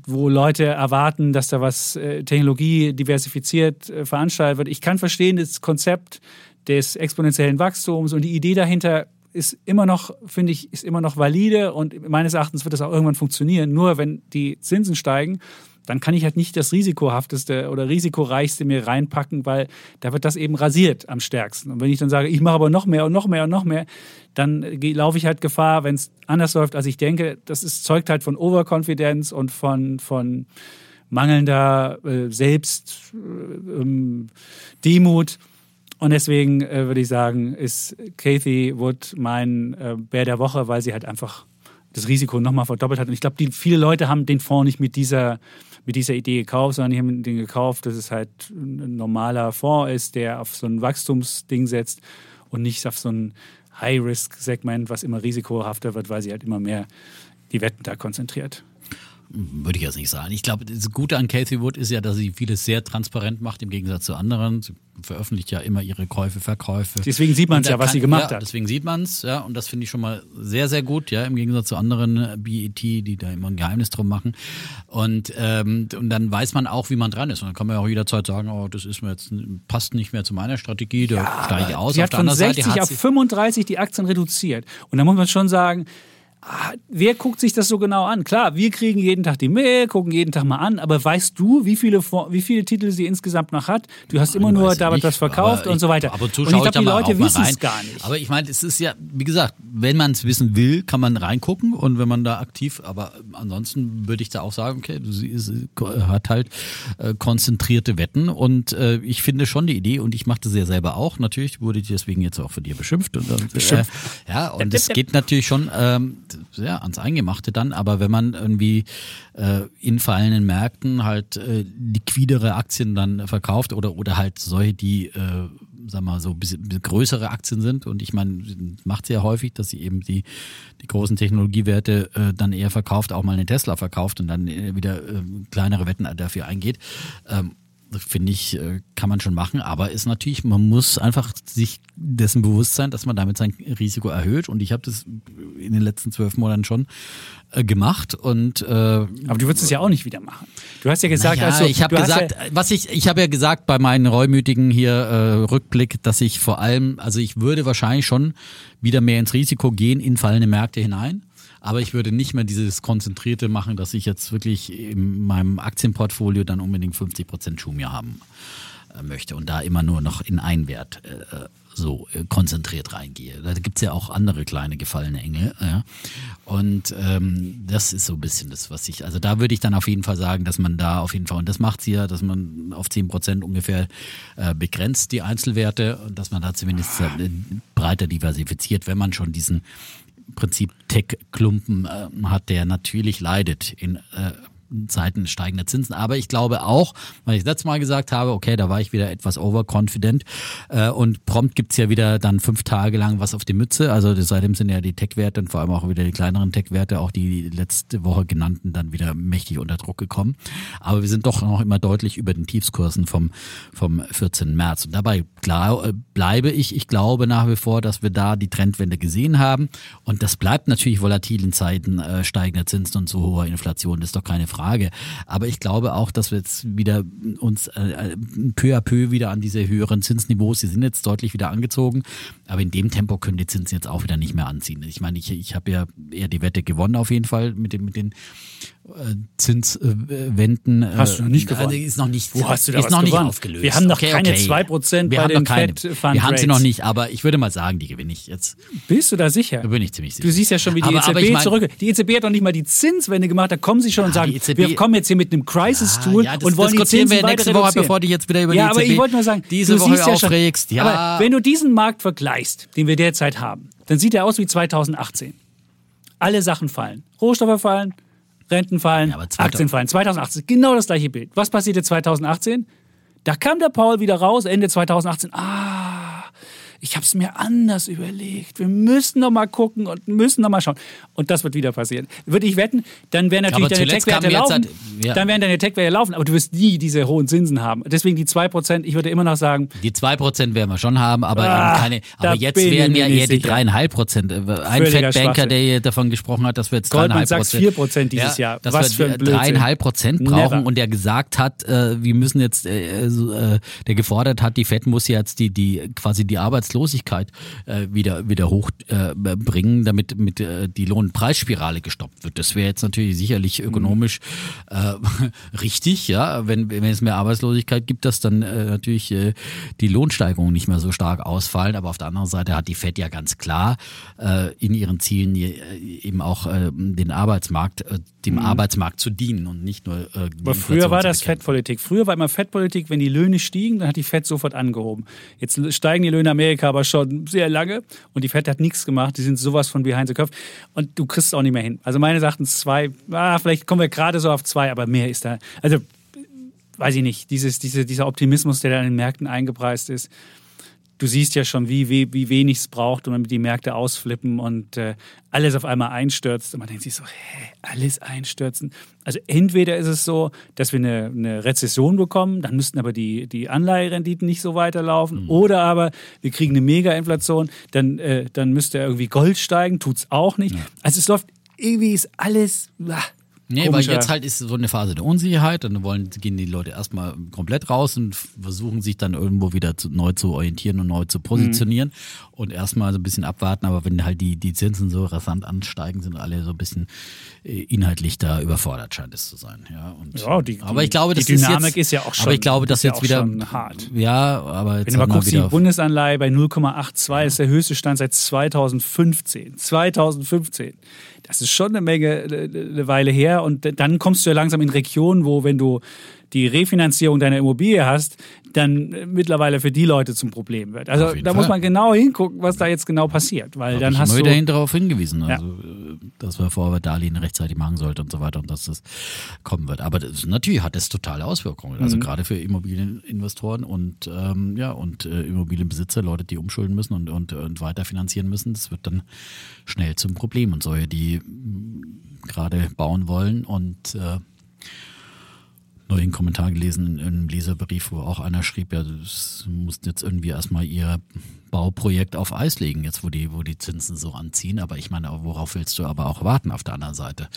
wo Leute erwarten, dass da was äh, Technologie diversifiziert äh, veranstaltet wird. Ich kann verstehen, das Konzept des exponentiellen Wachstums und die Idee dahinter ist immer noch, finde ich, ist immer noch valide und meines Erachtens wird das auch irgendwann funktionieren. Nur wenn die Zinsen steigen, dann kann ich halt nicht das risikohafteste oder risikoreichste mir reinpacken, weil da wird das eben rasiert am stärksten. Und wenn ich dann sage, ich mache aber noch mehr und noch mehr und noch mehr, dann laufe ich halt Gefahr, wenn es anders läuft, als ich denke. Das ist, zeugt halt von Overconfidence und von, von mangelnder äh, Selbst, äh, ähm. Und deswegen äh, würde ich sagen, ist Kathy Wood mein äh, Bär der Woche, weil sie halt einfach das Risiko nochmal verdoppelt hat. Und ich glaube, viele Leute haben den Fonds nicht mit dieser, mit dieser Idee gekauft, sondern die haben den gekauft, dass es halt ein normaler Fonds ist, der auf so ein Wachstumsding setzt und nicht auf so ein High-Risk-Segment, was immer risikohafter wird, weil sie halt immer mehr die Wetten da konzentriert. Würde ich jetzt nicht sagen. Ich glaube, das Gute an Cathy Wood ist ja, dass sie vieles sehr transparent macht im Gegensatz zu anderen. Sie veröffentlicht ja immer ihre Käufe, Verkäufe. Deswegen sieht man es ja, was kann, sie gemacht ja, hat. Deswegen sieht man es, ja, und das finde ich schon mal sehr, sehr gut, ja, im Gegensatz zu anderen äh, BET, die da immer ein Geheimnis drum machen. Und, ähm, und dann weiß man auch, wie man dran ist. Und dann kann man ja auch jederzeit sagen, oh, das ist mir jetzt passt nicht mehr zu meiner Strategie, da Ja, steige ich aus. Sie Auf hat von anderen 60 Seite hat auf sie, 35 die Aktien reduziert. Und da muss man schon sagen, wer guckt sich das so genau an? Klar, wir kriegen jeden Tag die Mail, gucken jeden Tag mal an, aber weißt du, wie viele, wie viele Titel sie insgesamt noch hat? Du hast immer nur da was verkauft aber und so weiter. Ab und ich glaube, die Leute wissen es gar nicht. Aber ich meine, es ist ja, wie gesagt, wenn man es wissen will, kann man reingucken und wenn man da aktiv, aber ansonsten würde ich da auch sagen, okay, sie, sie hat halt äh, konzentrierte Wetten und äh, ich finde schon die Idee und ich mache das ja selber auch. Natürlich wurde ich deswegen jetzt auch von dir beschimpft und, und Beschimpft. Äh, ja und es geht natürlich schon ähm, ja, ans Eingemachte dann, aber wenn man irgendwie äh, in fallenden Märkten halt äh, liquidere Aktien dann verkauft oder oder halt solche, die äh, sag mal so bisschen, größere Aktien sind und ich meine, macht sie ja häufig, dass sie eben die die großen Technologiewerte äh, dann eher verkauft, auch mal eine Tesla verkauft und dann äh, wieder äh, kleinere Wetten dafür eingeht. Ähm, finde ich, äh, kann man schon machen, aber ist natürlich, man muss einfach sich dessen bewusst sein, dass man damit sein Risiko erhöht und ich habe das in den letzten zwölf Monaten schon äh, gemacht und äh, Aber du würdest es ja auch nicht wieder machen. Du hast ja gesagt, ja, also ich habe du hast gesagt, was ich ich habe ja gesagt bei meinen reumütigen hier äh, Rückblick, dass ich vor allem, also ich würde wahrscheinlich schon wieder mehr ins Risiko gehen in fallende Märkte hinein. Aber ich würde nicht mehr dieses Konzentrierte machen, dass ich jetzt wirklich in meinem Aktienportfolio dann unbedingt 50 Prozent Schumia haben äh, möchte und da immer nur noch in einen Wert äh, so äh, konzentriert reingehe. Da gibt's ja auch andere kleine gefallene Engel. Ja. Und ähm, das ist so ein bisschen das, was ich, also da würde ich dann auf jeden Fall sagen, dass man da auf jeden Fall, und das macht sie ja, dass man auf 10 Prozent ungefähr äh, begrenzt die Einzelwerte und dass man da zumindest äh, breiter diversifiziert, wenn man schon diesen Prinzip Tech-Klumpen äh, hat, der natürlich leidet in äh, Zeiten steigender Zinsen. Aber ich glaube auch, weil ich das letzte Mal gesagt habe, okay, da war ich wieder etwas overconfident äh, und prompt gibt's ja wieder dann fünf Tage lang was auf die Mütze. Also seitdem sind ja die Tech-Werte und vor allem auch wieder die kleineren Tech-Werte, auch die letzte Woche genannten, dann wieder mächtig unter Druck gekommen. Aber wir sind doch noch immer deutlich über den Tiefskursen vom, vom 14. März. Und dabei klar, äh, bleibe ich. Ich glaube nach wie vor, dass wir da die Trendwende gesehen haben. Und das bleibt natürlich volatil in Zeiten äh, steigender Zinsen und so hoher Inflation. Das ist doch keine Frage. Aber ich glaube auch, dass wir jetzt wieder uns äh, peu à peu wieder an diese höheren Zinsniveaus, die sind jetzt deutlich wieder angezogen. Aber in dem Tempo können die Zinsen jetzt auch wieder nicht mehr anziehen. Ich meine, ich, ich habe ja eher die Wette gewonnen auf jeden Fall mit, dem, mit den äh, Zinswänden. Äh, Hast du noch nicht gewonnen? Also ist noch nicht, Wo hast du da ist noch nicht gewonnen? aufgelöst. Wir haben noch Okay, keine okay. 2% wir bei haben den noch keine. Fed Fund Wir haben sie noch nicht, aber ich würde mal sagen, die gewinne ich jetzt. Bist du da sicher? Da bin ich ziemlich sicher. Du siehst ja schon, wie die Aber- EZB aber ich mein- zurück. Die EZB hat doch nicht mal die Zinswende gemacht. Da kommen sie schon und sagen, die EZB wir kommen jetzt hier mit einem Crisis-Tool ja, das und wollen die Zinsen wir nächste Woche, bevor du jetzt wieder über ja, die aber EZB ich wollte nur sagen, diese du Woche ja schon, aufregst. Ja. Aber wenn du diesen Markt vergleichst, den wir derzeit haben, dann sieht er aus wie 2018. Alle Sachen fallen. Rohstoffe fallen, Renten fallen, Ja, aber 2000 Aktien fallen. 2018, genau das gleiche Bild. Was passierte 2018? Da kam der Paul wieder raus, Ende 2018. Ah, ich habe es mir anders überlegt. Wir müssen noch mal gucken und müssen noch mal schauen. Und das wird wieder passieren. Würde ich wetten, dann werden natürlich Aber deine Tech-Werte laufen. halt- ja. Dann werden deine Tech-Werte laufen, aber du wirst nie diese hohen Zinsen haben. Deswegen die 2%, ich würde immer noch sagen, Die 2% werden wir schon haben, aber Ah, keine. Aber jetzt wären ja eher die sicher. 3,5 Prozent. Ein Fettbanker, der hier davon gesprochen hat, dass wir jetzt 3,5 Goldman Sachs 4% dieses Jahr. Dass Was wir für ein Blödsinn. 3,5 Prozent brauchen Never. und der gesagt hat, äh, wir müssen jetzt, äh, so, äh, der gefordert hat, die Fed muss jetzt die, die quasi die Arbeitslosigkeit äh, wieder, wieder hochbringen, äh, damit mit, äh, die Lohnpreisspirale gestoppt wird. Das wäre jetzt natürlich sicherlich Mhm. ökonomisch äh, richtig, ja. Wenn, wenn es mehr Arbeitslosigkeit gibt, dass dann äh, natürlich äh, die Lohnsteigerungen nicht mehr so stark ausfallen. Aber auf der anderen Seite hat die Fed ja ganz klar in ihren Zielen eben auch den Arbeitsmarkt, dem Arbeitsmarkt zu dienen und nicht nur. Mhm. Aber früher war das. Fettpolitik. Früher war immer Fettpolitik, wenn die Löhne stiegen, dann hat die Fett sofort angehoben. Jetzt steigen die Löhne in Amerika aber schon sehr lange und die Fett hat nichts gemacht. Die sind sowas von behind the curve und du kriegst es auch nicht mehr hin. Also meines Erachtens zwei, ah, vielleicht kommen wir gerade so auf zwei, aber mehr ist da. Also weiß ich nicht, dieses, diese, dieser Optimismus, der da in den Märkten eingepreist ist. Du siehst ja schon, wie, wie, wie wenig es braucht, damit die Märkte ausflippen und äh, alles auf einmal einstürzt. Und man denkt sich so, hä, alles einstürzen. Also entweder ist es so, dass wir eine, eine Rezession bekommen, dann müssten aber die, die Anleiherenditen nicht so weiterlaufen. Oder aber wir kriegen eine Mega-Inflation, dann, äh, dann müsste irgendwie Gold steigen, tut's auch nicht. Also es läuft, irgendwie ist alles, ah, Nee, weil jetzt halt ist so eine Phase der Unsicherheit, dann wollen, gehen die Leute erstmal komplett raus und versuchen sich dann irgendwo wieder zu, neu zu orientieren und neu zu positionieren mhm. und erstmal so ein bisschen abwarten, aber wenn halt die, die Zinsen so rasant ansteigen, sind alle so ein bisschen äh, inhaltlich da überfordert, scheint es zu sein. Ja, und, ja die, aber ich glaube, die Dynamik ist, jetzt, ist, ja auch schon, aber ich glaube, dass jetzt ja wieder hart. Ja, aber jetzt wenn du mal guckst, die Bundesanleihe bei 0,82 ja. ist der höchste Stand seit 2015. 2015 das ist schon eine Menge, eine Weile her. Und dann kommst du ja langsam in Regionen, wo, wenn du die Refinanzierung deiner Immobilie hast, dann mittlerweile für die Leute zum Problem wird. Also da Fall. muss man genau hingucken, was da jetzt genau passiert, weil Hab dann ich hast immer du wieder darauf hingewiesen, also ja. Dass man Vordarlehen rechtzeitig machen sollte und so weiter und dass das kommen wird. Aber das, natürlich hat das totale Auswirkungen, also mhm. gerade für Immobilieninvestoren und ähm, ja und äh, Immobilienbesitzer, Leute, die umschulden müssen und, und, und weiterfinanzieren müssen, das wird dann schnell zum Problem und solche, die gerade bauen wollen und äh, neulichen Kommentar gelesen in einem Leserbrief, wo auch einer schrieb, ja, das mussten jetzt irgendwie erstmal ihr Bauprojekt auf Eis legen, jetzt wo die, wo die Zinsen so anziehen. Aber ich meine, worauf willst du aber auch warten auf der anderen Seite?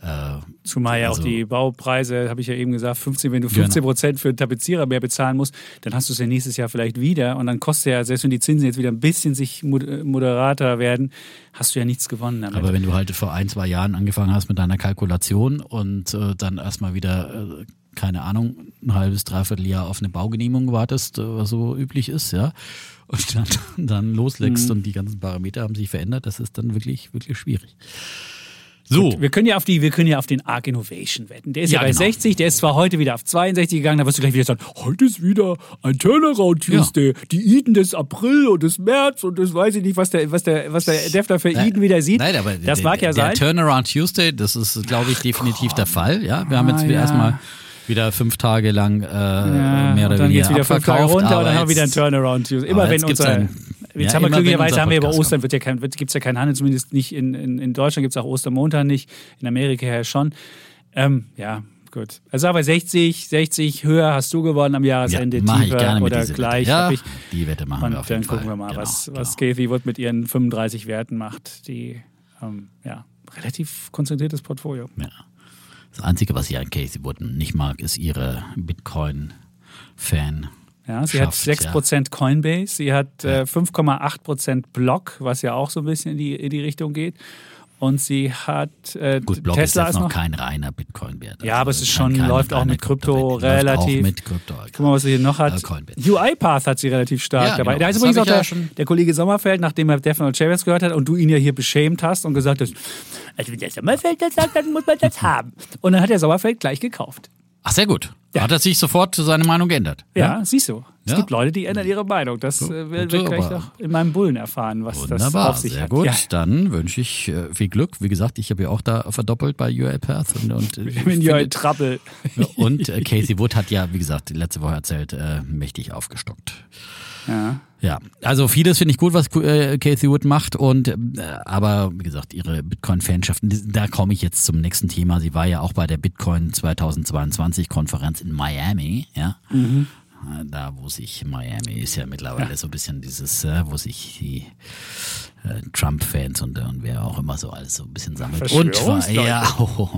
Äh, Zumal ja also, auch die Baupreise, habe ich ja eben gesagt, 15, wenn du 15 Prozent genau. für einen Tapezierer mehr bezahlen musst, dann hast du es ja nächstes Jahr vielleicht wieder. Und dann kostet ja, selbst wenn die Zinsen jetzt wieder ein bisschen sich moderater werden, hast du ja nichts gewonnen damit. Aber wenn du halt vor ein, zwei Jahren angefangen hast mit deiner Kalkulation und äh, dann erstmal wieder äh, keine Ahnung, ein halbes, dreiviertel Jahr auf eine Baugenehmigung wartest, äh, was so üblich ist, ja, und dann, dann loslegst mhm. und die ganzen Parameter haben sich verändert, das ist dann wirklich, wirklich schwierig. So. Gut, wir können ja auf die, wir können ja auf den Arc Innovation wetten. Der ist ja, ja bei genau. 60, der ist zwar heute wieder auf 62 gegangen, da wirst du gleich wieder sagen, heute ist wieder ein Turnaround Tuesday. Ja. Die Iden des April und des März und das weiß ich nicht, was der, was der, was der Defner für Iden wieder sieht. Nein, aber das der, mag ja der sein. Der Turnaround Tuesday, das ist, glaube ich, definitiv Ach, der Fall. Ja, wir haben jetzt ah, ja. erstmal wieder fünf Tage lang äh, ja, mehr oder weniger wieder fünf Tage runter und dann haben wir wieder ein Turnaround. Immer wenn unser ein, Jetzt ja, haben wir glücklicherweise haben wir über Ostern wird ja kein, gibt es ja keinen Handel, zumindest nicht in, in, in Deutschland gibt es auch Ostermontag nicht, in Amerika ja schon. Ähm, ja, gut. Also aber 60, 60 höher hast du gewonnen am Jahresende, ja, tiefer oder gleich. Ja, ich, die Wette machen und wir auf Dann gucken Fall. wir mal, genau, was, genau. was Kathy Wood mit ihren 35 Werten macht. Die, ähm, ja, relativ konzentriertes Portfolio. Ja. Das Einzige, was ich an Casey Wood nicht mag, ist ihre Bitcoin-Fan. Ja, sie Schafft, hat 6% ja. Coinbase, sie hat äh, 5,8% Block, was ja auch so ein bisschen in die, in die Richtung geht. Und sie hat äh, Gut, Block Tesla ist jetzt noch, kein reiner Bitcoin-Wert. Ja, aber es ist schon, läuft auch mit Krypto relativ. Auch mit Krypto. Guck mal, was sie hier noch hat. UiPath hat sie relativ stark ja, dabei. Genau. Da ist übrigens auch der, der, Kollege Sommerfeld, nachdem er Defner Chavez gehört hat und du ihn ja hier beschämt hast und gesagt hast, also wenn der Sommerfeld das sagt, dann muss man das haben. Und dann hat der Sommerfeld gleich gekauft. Ach, sehr gut. Ja. Hat er sich sofort seine Meinung geändert? Ja, ja? siehst du. Es ja. gibt Leute, die ändern ihre Meinung. Das äh, werden wir gleich noch in meinem Bullen erfahren, was Wunderbar, das auf sich sehr hat. gut. Ja. Dann wünsche ich äh, viel Glück. Wie gesagt, ich habe ja auch da verdoppelt bei UiPath. Und, und ich bin UiPath Trouble. Und äh, Casey Wood hat ja, wie gesagt, letzte Woche erzählt, äh, mächtig aufgestockt. Ja. Ja, also vieles finde ich gut, was äh, Casey Wood macht und äh, aber wie gesagt, ihre Bitcoin-Fanschaften, da komme ich jetzt zum nächsten Thema. Sie war ja auch bei der Bitcoin 2022 Konferenz in Miami, ja. Mhm. Da, wo sich Miami ist ja mittlerweile ja. so ein bisschen dieses, äh, wo sich die äh, Trump-Fans und, und wer auch immer so alles so ein bisschen sammelt. Und zwar, ja, oh.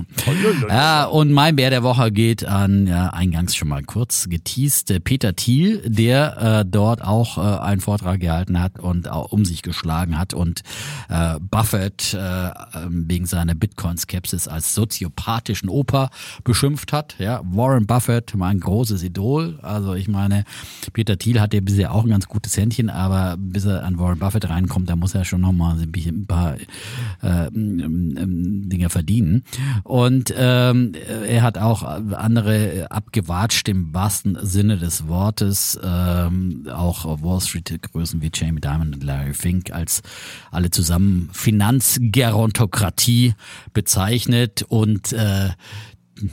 ja, und mein Bär der Woche geht an, ja, eingangs schon mal kurz geteased, Peter Thiel, der äh, dort auch äh, einen Vortrag gehalten hat und auch um sich geschlagen hat und äh, Buffett äh, ähm, wegen seiner Bitcoin-Skepsis als soziopathischen Opa beschimpft hat. Ja, Warren Buffett, mein großes Idol. Also ich meine, Peter Thiel hat ja bisher auch ein ganz gutes Händchen, aber bis er an Warren Buffett reinkommt, da muss er schon nochmal ein paar äh, Dinge verdienen. Und ähm, er hat auch andere abgewatscht im wahrsten Sinne des Wortes, ähm, auch Wall Street Größen wie Jamie Dimon und Larry Fink als alle zusammen Finanzgerontokratie bezeichnet und äh,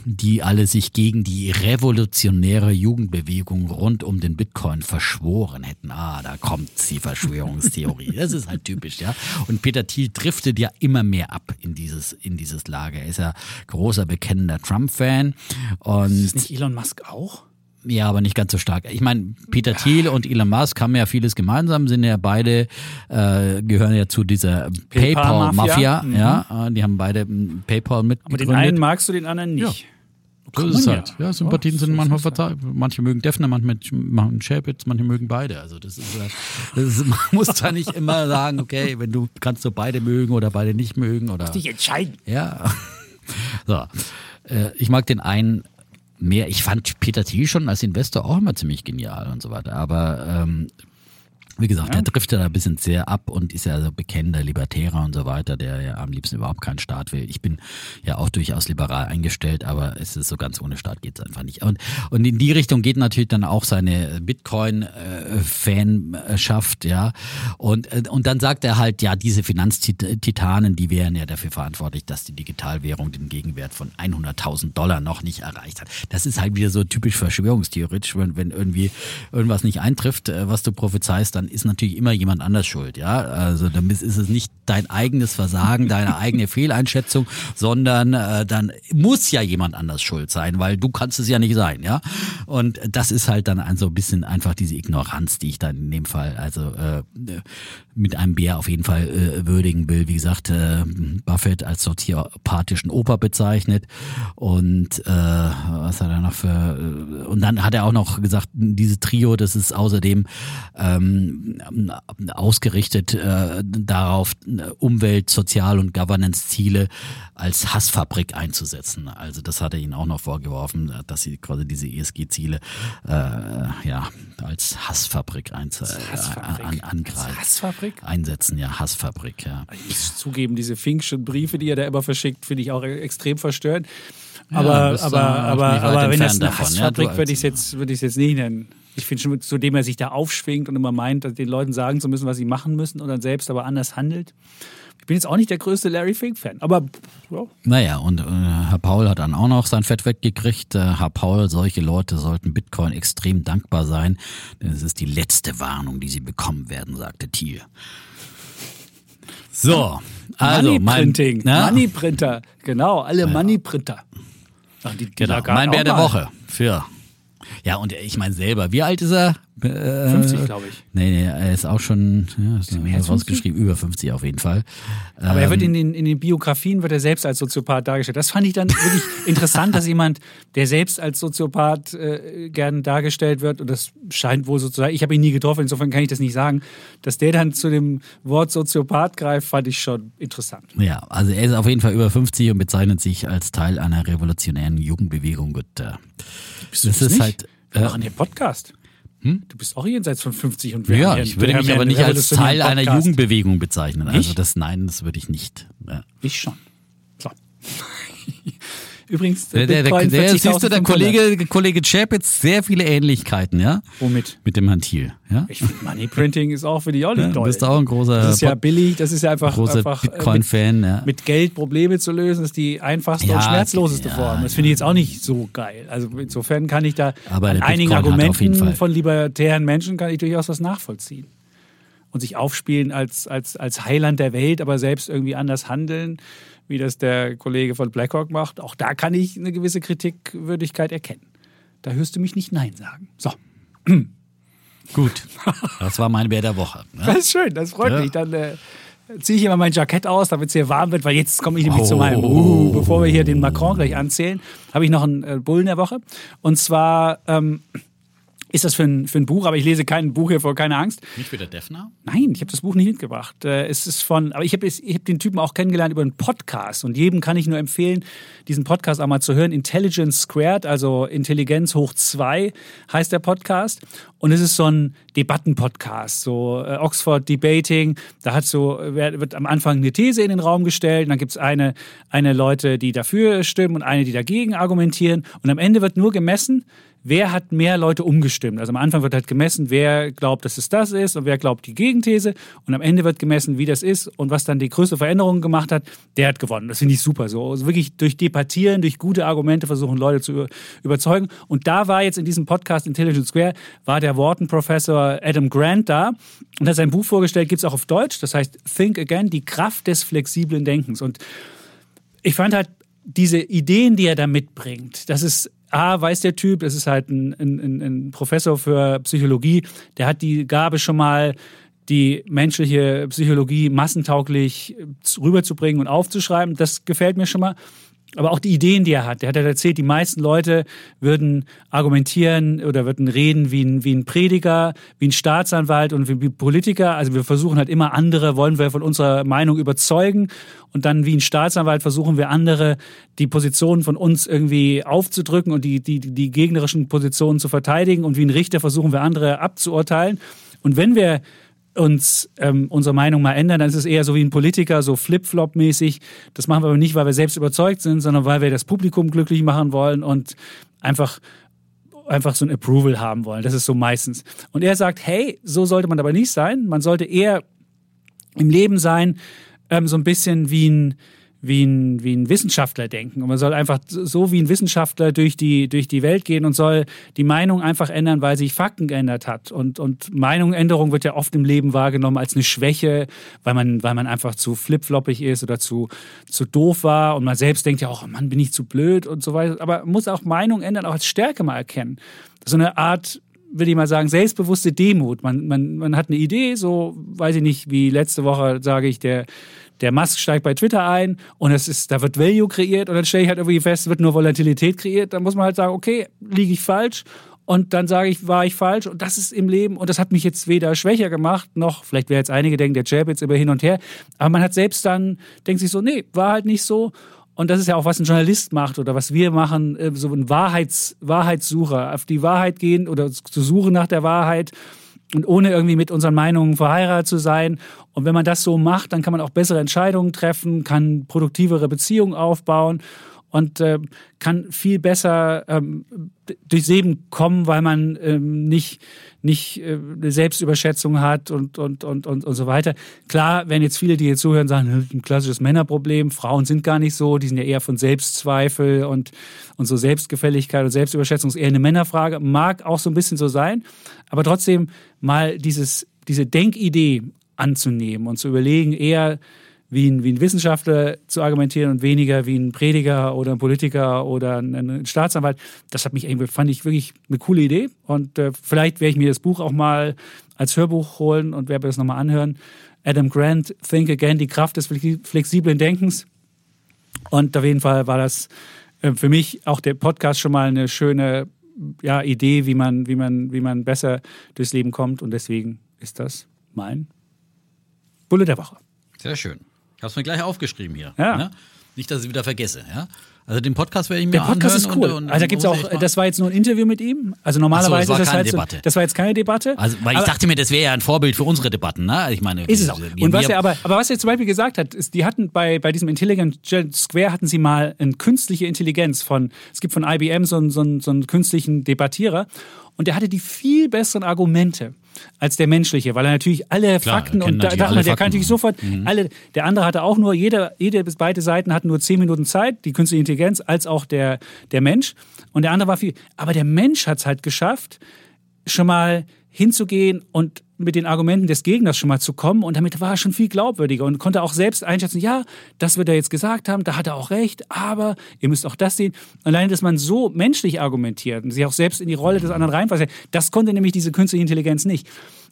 die alle sich gegen die revolutionäre Jugendbewegung rund um den Bitcoin verschworen hätten. Ah, da kommt die Verschwörungstheorie. Das ist halt typisch, ja. Und Peter Thiel driftet ja immer mehr ab in dieses, in dieses Lager. Er ist ja großer bekennender Trump-Fan. Und ist nicht Elon Musk auch? Ja, aber nicht ganz so stark. Ich meine, Peter Thiel und Elon Musk haben ja vieles gemeinsam, sind ja beide, äh, gehören ja zu dieser PayPal-Mafia. PayPal-Mafia. Mhm. ja, äh, die haben beide ähm, PayPal Aber mitgegründet. den einen magst du, den anderen nicht. So Kann ist es halt. ja. Ja, Sympathien Ja, sind so manchmal es verteilt. Manche mögen Defner, manche machen Chapitz, manche mögen beide. Also das ist, äh, das ist man muss da nicht immer sagen, okay, wenn du kannst du beide mögen oder beide nicht mögen oder Dich entscheiden. ja. So, äh, ich mag den einen mehr. Ich fand Peter Thiel schon als Investor auch immer ziemlich genial und so weiter. Aber ähm, wie gesagt, der driftet da ein bisschen sehr ab und ist ja so bekennender Libertärer und so weiter, der ja am liebsten überhaupt keinen Staat will. Ich bin ja auch durchaus liberal eingestellt, aber es ist so ganz ohne Staat geht's einfach nicht. Und, und in die Richtung geht natürlich dann auch seine Bitcoin-Fanschaft, ja. Und, und dann sagt er halt, ja, diese Finanztitanen, die wären ja dafür verantwortlich, dass die Digitalwährung den Gegenwert von 100.000 Dollar noch nicht erreicht hat. Das ist halt wieder so typisch verschwörungstheoretisch, wenn, wenn irgendwie irgendwas nicht eintrifft, äh, was du prophezeist, dann ist natürlich immer jemand anders schuld, ja. Also dann ist es nicht dein eigenes Versagen, deine eigene Fehleinschätzung, sondern äh, dann muss ja jemand anders schuld sein, weil du kannst es ja nicht sein, ja. Und das ist halt dann ein so ein bisschen einfach diese Ignoranz, die ich dann in dem Fall also äh, mit einem Bär auf jeden Fall äh, würdigen will. Wie gesagt, äh, Buffett als soziopathischen Opa bezeichnet und äh, was hat er noch für äh, und dann hat er auch noch gesagt, diese Trio, das ist außerdem ähm, ausgerichtet äh, darauf, Umwelt, Sozial- und Governance-Ziele als Hassfabrik einzusetzen. Also das hat er ihnen auch noch vorgeworfen, dass sie quasi diese ESG-Ziele äh, ja als Hassfabrik, einzu Hassfabrik. An, angreifen. Hassfabrik? Einsetzen, ja, Hassfabrik, ja. Ich muss zugeben, diese Finkschen Briefe, die er da immer verschickt, finde ich auch extrem verstörend. Ja, Aber, du aber, aber, weit aber wenn das eine davon, ja, Hassfabrik du würde ich es jetzt, würde ich es jetzt nicht nennen. Ich finde schon, zu dem er sich da aufschwingt und immer meint, den Leuten sagen zu müssen, was sie machen müssen und dann selbst aber anders handelt. Ich bin jetzt auch nicht der größte Larry Fink-Fan, aber ja, Naja, und äh, Herr Paul hat dann auch noch sein Fett weggekriegt. Äh, Herr Paul, solche Leute sollten Bitcoin extrem dankbar sein, denn es ist die letzte Warnung, die sie bekommen werden, sagte Thiel. So, also mein, Money-Printing, na, Money-Printer, genau, alle Money-Printer. Ach, die, die genau, mein Bär der. Woche für. Ja, und ich meine selber, wie alt ist er? Äh, 50, glaube ich. Nee, nee, er ist auch schon, ja, ist als rausgeschrieben, über 50 auf jeden Fall. Aber er wird Ähm. in den, in den Biografien wird er selbst als Soziopath dargestellt. Das fand ich dann wirklich interessant, dass jemand, der selbst als Soziopath äh, gern dargestellt wird, und das scheint wohl so zu sein, ich habe ihn nie getroffen, insofern kann ich das nicht sagen, dass der dann zu dem Wort Soziopath greift, fand ich schon interessant. Ja, also er ist auf jeden Fall über 50 und bezeichnet sich als Teil einer revolutionären Jugendbewegung. Und, äh, Bist das ist nicht? halt. Wir Äh, machen hier Podcast. Du bist auch jenseits von 50 und wir ja, haben ich würde mich aber nicht als Teil einer. Jugendbewegung bezeichnen. Also das, nein, das würde ich nicht. Ja. Ich schon. So. Übrigens, Der, der, der, Bitcoin der, siehst du, der 40.500. Kollege, Kollege Chapitz, sehr viele Ähnlichkeiten, ja? Womit? Mit dem Herrn Thiel, ja? Ich finde Money Printing ist auch für die auch nicht ja du bist auch ein großer, Das ist ja billig, das ist ja einfach, großer äh, mit, Bitcoin-Fan, ja. mit Geld Probleme zu lösen, ist die einfachste Ja, und schmerzloseste ja, Form. Das finde ich jetzt auch nicht so geil. Also insofern kann ich da Aber an der einigen Argumenten von libertären Menschen kann ich durchaus was nachvollziehen. Und sich aufspielen als, als, als Heiland der Welt, aber selbst irgendwie anders handeln, wie das der Kollege von BlackRock macht. Auch da kann ich eine gewisse Kritikwürdigkeit erkennen. Da hörst du mich nicht Nein sagen. So. Gut. Das war mein Bär der Woche. Das Ja? ist schön, das freut Ja. mich. Dann äh, ziehe ich immer mein Jackett aus, damit es hier warm wird, weil jetzt komme ich nämlich Oh. zu meinem, uh, bevor wir hier den Macron gleich anzählen, habe ich noch einen äh, Bullen der Woche. Und zwar ähm, ist das für ein, für ein Buch, aber ich lese kein Buch hier vor, keine Angst. Nicht wieder Defner? Nein, ich habe das Buch nicht mitgebracht. Äh, Es ist von, aber ich habe ich hab den Typen auch kennengelernt über einen Podcast und jedem kann ich nur empfehlen, diesen Podcast auch mal zu hören. Intelligence Squared, also Intelligenz hoch zwei heißt der Podcast und es ist so ein Debattenpodcast, so äh, Oxford Debating. Da hat so wird am Anfang eine These in den Raum gestellt, und dann gibt es eine eine Leute, die dafür stimmen und eine, die dagegen argumentieren und am Ende wird nur gemessen, wer hat mehr Leute umgestimmt. Also am Anfang wird halt gemessen, wer glaubt, dass es das ist und wer glaubt die Gegenthese. Und am Ende wird gemessen, wie das ist und was dann die größte Veränderung gemacht hat, der hat gewonnen. Das finde ich super. So also wirklich durch Debattieren, durch gute Argumente versuchen Leute zu über- überzeugen. Und da war jetzt in diesem Podcast Intelligence Square, war der Wharton-Professor Adam Grant da und hat sein Buch vorgestellt, gibt es auch auf Deutsch. Das heißt Think Again, die Kraft des flexiblen Denkens. Und ich fand halt diese Ideen, die er da mitbringt, das ist A, weiß der Typ, das ist halt ein, ein, ein Professor für Psychologie, der hat die Gabe schon mal, die menschliche Psychologie massentauglich rüberzubringen und aufzuschreiben. Das gefällt mir schon mal aber auch die Ideen, die er hat. Er hat erzählt, die meisten Leute würden argumentieren oder würden reden wie ein, wie ein Prediger, wie ein Staatsanwalt und wie ein Politiker. Also wir versuchen halt immer andere, wollen wir von unserer Meinung überzeugen. Und dann wie ein Staatsanwalt versuchen wir andere, die Positionen von uns irgendwie aufzudrücken und die, die, die gegnerischen Positionen zu verteidigen. Und wie ein Richter versuchen wir andere abzuurteilen. Und wenn wir uns ähm, unsere Meinung mal ändern, dann ist es eher so wie ein Politiker, so Flip-Flop-mäßig. Das machen wir aber nicht, weil wir selbst überzeugt sind, sondern weil wir das Publikum glücklich machen wollen und einfach einfach so ein Approval haben wollen. Das ist so meistens. Und er sagt, hey, so sollte man aber nicht sein. Man sollte eher im Leben sein, ähm, so ein bisschen wie ein wie ein, wie ein Wissenschaftler denken. Und man soll einfach so wie ein Wissenschaftler durch die, durch die Welt gehen und soll die Meinung einfach ändern, weil sich Fakten geändert hat. Und, und Meinungsänderung wird ja oft im Leben wahrgenommen als eine Schwäche, weil man, weil man einfach zu flipfloppig ist oder zu, zu doof war. Und man selbst denkt ja auch, oh Mann, bin ich zu blöd und so weiter. Aber man muss auch Meinung ändern, auch als Stärke mal erkennen. So eine Art würde ich mal sagen, selbstbewusste Demut. Man, man, man hat eine Idee, so weiß ich nicht, wie letzte Woche sage ich, der, der Musk steigt bei Twitter ein und es ist, da wird Value kreiert und dann stelle ich halt irgendwie fest, es wird nur Volatilität kreiert. Dann muss man halt sagen, okay, liege ich falsch? Und dann sage ich, war ich falsch? Und das ist im Leben und das hat mich jetzt weder schwächer gemacht, noch, vielleicht wäre jetzt einige denken, der Jab jetzt immer hin und her, aber man hat selbst dann, denkt sich so, nee, war halt nicht so. Und das ist ja auch, was ein Journalist macht oder was wir machen, äh, so ein Wahrheits, Wahrheitssucher, auf die Wahrheit gehen oder zu suchen nach der Wahrheit und ohne irgendwie mit unseren Meinungen verheiratet zu sein. Und wenn man das so macht, dann kann man auch bessere Entscheidungen treffen, kann produktivere Beziehungen aufbauen und äh, kann viel besser ähm, durchs Leben kommen, weil man ähm, nicht, nicht äh, eine Selbstüberschätzung hat und, und, und, und, und so weiter. Klar, wenn jetzt viele, die jetzt zuhören, sagen, ein klassisches Männerproblem, Frauen sind gar nicht so, die sind ja eher von Selbstzweifel und, und so Selbstgefälligkeit und Selbstüberschätzung ist eher eine Männerfrage. Mag auch so ein bisschen so sein, aber trotzdem mal dieses, diese Denkidee anzunehmen und zu überlegen, eher wie ein, wie ein Wissenschaftler zu argumentieren und weniger wie ein Prediger oder ein Politiker oder ein, ein Staatsanwalt. Das hat mich irgendwie, fand ich wirklich eine coole Idee. Und äh, vielleicht werde ich mir das Buch auch mal als Hörbuch holen und werde mir das nochmal anhören. Adam Grant, Think Again, die Kraft des flexiblen Denkens. Und auf jeden Fall war das äh, für mich auch der Podcast schon mal eine schöne ja, Idee, wie man, wie, man, wie man besser durchs Leben kommt. Und deswegen ist das mein Bulle der Woche. Sehr schön. Ich habe es mir gleich aufgeschrieben hier. Ja. Ne? Nicht, dass ich es wieder vergesse. Ja? Also den Podcast werde ich mir Der Podcast ist cool. Und, und, also da gibt's auch, das war jetzt nur ein Interview mit ihm. Also normalerweise so, das war ist das keine halt Debatte. So, das war jetzt keine Debatte. Also, weil ich aber, dachte mir, das wäre ja ein Vorbild für unsere Debatten. Ne? Ich meine, ist es auch. Wir, und was er aber, aber was er zum Beispiel gesagt hat, ist, die hatten bei, bei diesem Intelligent Square hatten sie mal eine künstliche Intelligenz von, es gibt von IBM so einen, so einen, so einen künstlichen Debattierer und der hatte die viel besseren Argumente als der menschliche, weil er natürlich alle Klar, Fakten und da, natürlich da, alle der kann natürlich sofort Mhm. alle. Der andere hatte auch nur jede, jede bis beide Seiten hatten nur zehn Minuten Zeit, die künstliche Intelligenz als auch der der Mensch und der andere war viel. Aber der Mensch hat es halt geschafft, schon mal hinzugehen und mit den Argumenten des Gegners schon mal zu kommen und damit war er schon viel glaubwürdiger und konnte auch selbst einschätzen, ja, das wird er jetzt gesagt haben, da hat er auch recht, aber ihr müsst auch das sehen. Allein, dass man so menschlich argumentiert und sich auch selbst in die Rolle des anderen reinfasst, das konnte nämlich diese künstliche Intelligenz nicht.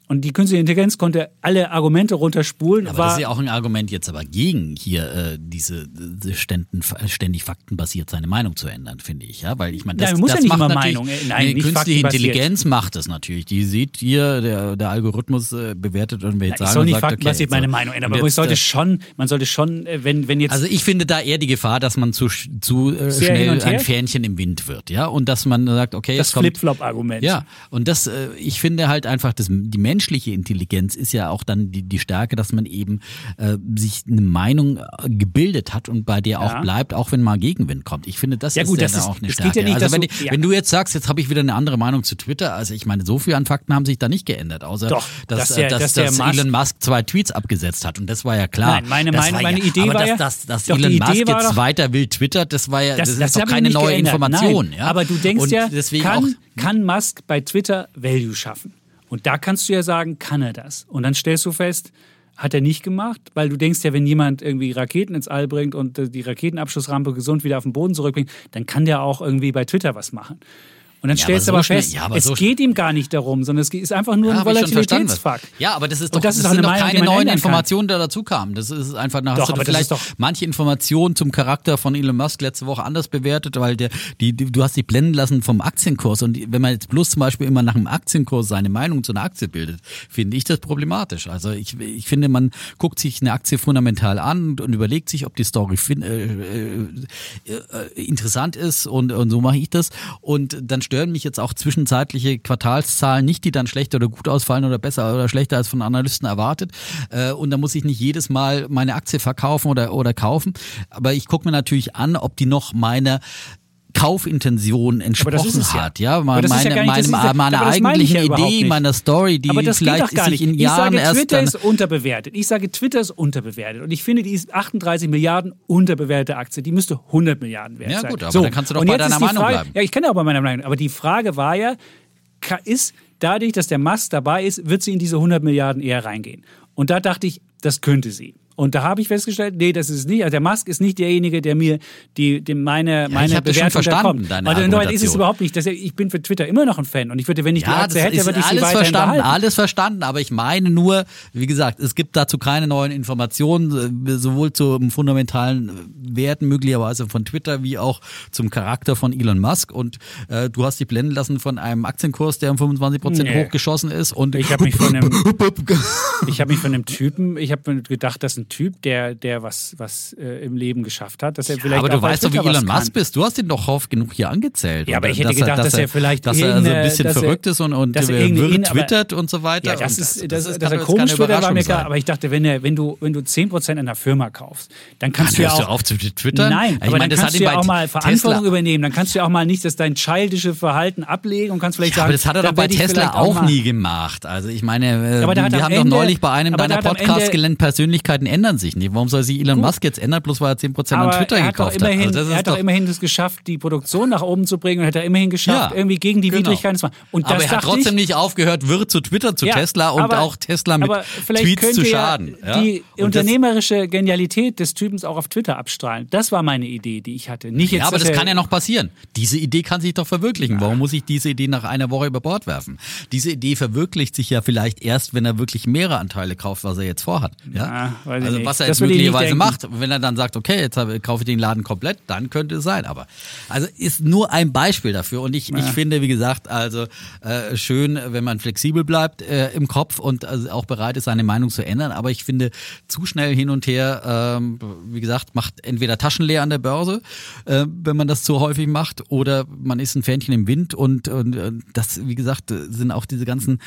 Und die künstliche Intelligenz konnte alle Argumente runterspulen. Aber war, das ist ja auch ein Argument jetzt aber gegen hier äh, diese, diese ständen, ständig faktenbasiert seine Meinung zu ändern, finde ich. Ja, weil ich meine, das, Nein, muss das ja nicht macht immer Meinung, äh, nein, nee, künstliche. Intelligenz macht es natürlich. Die sieht hier, der, der Algorithmus äh, bewertet irgendwelche ich Zahlen soll und nicht sagt, faktenbasiert okay, meine so. Meinung ändern, Und aber man jetzt, sollte äh, schon, man sollte schon, äh, wenn, wenn jetzt Also ich finde da eher die Gefahr, dass man zu, zu äh, schnell und ein Fähnchen im Wind wird, ja, und dass man sagt, okay, das jetzt Flip-Flop-Argument. ja, und das, äh, ich finde halt einfach, das, die menschliche Intelligenz ist ja auch dann die, die Stärke, dass man eben äh, sich eine Meinung äh, gebildet hat und bei der auch Ja. bleibt, auch wenn mal Gegenwind kommt. Ich finde, das Ja ist gut, ja das dann ist- auch eine Stärke. ja nicht, also dass wenn, du- wenn du jetzt sagst, jetzt habe ich wieder eine andere Meinung zu Twitter, also ich meine, so viel an Fakten haben sich da nicht geändert, außer Doch, dass, dass der- äh, dass, dass der dass Elon Musk zwei Tweets abgesetzt hat und das war ja klar. Nein, meine das meine ja, Idee aber war dass, ja- dass, dass doch, die Elon Musk jetzt doch- weiter will twittert, das war ja, das, ist doch hab ich keine neue geändert. Information. Nein? Aber du denkst und ja, deswegen kann, auch, kann Musk bei Twitter Value schaffen? Und da kannst du ja sagen, kann er das? Und dann stellst du fest, Hat er nicht gemacht, weil du denkst ja, wenn jemand irgendwie Raketen ins All bringt und äh, die Raketenabschussrampe gesund wieder auf den Boden zurückbringt, dann kann der auch irgendwie bei Twitter was machen. Und dann Ja, stellst du aber aber so schnell- fest, ja, aber es so geht ihm gar nicht darum, sondern es ist einfach nur Ja, ein. Volatilitätsfakt. Ja, aber das ist Und doch, das ist das auch sind doch Meinung, keine neuen. Informationen, die dazu kamen. Das ist einfach, da Doch, hast du aber das vielleicht ist doch- manche Informationen zum Charakter von Elon Musk letzte Woche anders bewertet, weil der, die, die, du hast dich blenden lassen vom Aktienkurs und wenn man jetzt bloß zum Beispiel immer nach dem Aktienkurs seine Meinung zu einer Aktie bildet, finde ich das problematisch. Also ich, ich finde, man guckt sich eine Aktie fundamental an und, und überlegt sich, ob die Story fin äh, äh, äh, interessant ist und, und so mache ich das. Und dann stören mich jetzt auch zwischenzeitliche Quartalszahlen nicht, die dann schlechter oder gut ausfallen oder besser oder schlechter als von Analysten erwartet. Äh, und da muss ich nicht jedes Mal meine Aktie verkaufen oder, oder kaufen. Aber ich gucke mir natürlich an, ob die noch meiner Kaufintention entsprochen ja. hat, ja, meine, ja nicht- meine, ja- meine ich eigentlichen ja Idee, nicht. meiner Story, die vielleicht sich nicht. in Ich Jahren sage, erst Twitter dann, ist unterbewertet. Ich sage, Twitter ist unterbewertet. Und ich finde, die ist 38 Milliarden unterbewertete Aktie. Die müsste 100 Milliarden wert Ja, sein. gut, aber dann kannst du doch bei deiner Meinung Frage, bleiben. Ja, ich kann ja auch bei meiner Meinung. Aber die Frage war ja, ist dadurch, dass der Musk dabei ist, wird sie in diese 100 Milliarden eher reingehen. Und da dachte ich, das könnte sie. Und da habe ich festgestellt, nee, das ist es nicht. Also der Musk ist nicht derjenige, der mir die, die meine, meine ich das schon Bewertung verstanden, bekommt. deine Also Wahrheit ist es überhaupt nicht. Das, ich bin für Twitter immer noch ein Fan. Und ich würde, wenn ich die Ja, Aktie das hätte, würde ich sie alles weiterhin verstanden, behalten. alles verstanden, aber ich meine nur, wie gesagt, es gibt dazu keine neuen Informationen, äh, sowohl zum fundamentalen äh, Werten möglicherweise von Twitter wie auch zum Charakter von Elon Musk und äh, du hast dich blenden lassen von einem Aktienkurs, der um 25 Prozent Nee. hochgeschossen ist und Ich habe mich von einem, ich habe mich von einem Typen, ich habe gedacht, dass ein Typ, der, der was, was äh, im Leben geschafft hat, dass er vielleicht aber du weißt doch, wie Elon. Musk bist. Du hast ihn doch oft genug hier angezählt. Ja, aber ich hätte äh, gedacht, dass er vielleicht dass er so ein irgendeine- bisschen dass er- verrückt ist und, und dass er äh, wirr aber- twittert und so weiter. Ja, das Und ist, das, das, dass er komisch wird, war mir klar. Aber ich dachte, wenn, er, wenn du, wenn du 10% einer Firma kaufst, dann kannst Dann du ja auch. du auf zu twittern? Nein, Ich aber meine, dann das kannst hat du ja auch mal Verantwortung übernehmen. Dann kannst du ja auch mal nicht das dein childische Verhalten ablegen und kannst vielleicht sagen, aber das hat er doch bei Tesla auch nie gemacht. Also ich meine, äh, wir am haben doch neulich bei einem deiner Podcasts gelernt, Persönlichkeiten ändern sich nicht. Warum soll sich Elon Musk jetzt ändern, bloß weil er 10% an Aber Twitter er hat doch gekauft immerhin, hat? Also das er hat doch doch immerhin es geschafft, die Produktion nach oben zu bringen und hat er immerhin geschafft, Ja, irgendwie gegen die genau. Widrigkeiten zu machen. Und das aber er hat trotzdem ich, nicht aufgehört, wirr zu Twitter zu Ja, Tesla und aber- auch Tesla mit Tweets zu schaden. Ja? Die das- unternehmerische Genialität des Typens auch auf Twitter abstrahlen. Das war meine Idee, die ich hatte. Nicht jetzt, Ja, aber das kann ja noch passieren. Diese Idee kann sich doch verwirklichen. Warum muss ich diese Idee nach einer Woche über Bord werfen? Diese Idee verwirklicht sich ja vielleicht erst, wenn er wirklich mehrere Anteile kauft, was er jetzt vorhat. Ja? Ja, ich also nicht. was er jetzt möglicherweise macht. Wenn er dann sagt, okay, jetzt kaufe ich den Laden komplett, dann könnte es sein. Aber also ist nur ein Beispiel dafür. Und ich, ich finde, wie gesagt, also äh, schön, wenn man flexibel bleibt äh, im Kopf und also auch bereit ist, seine Meinung zu ändern. Aber ich finde, zu schnell hin und her, ähm, wie gesagt, macht entweder Taschen leer an der Börse, äh, wenn man das zu häufig macht, oder man ist ein Fähnchen im Wind und, und äh, das, wie gesagt, sind auch diese ganzen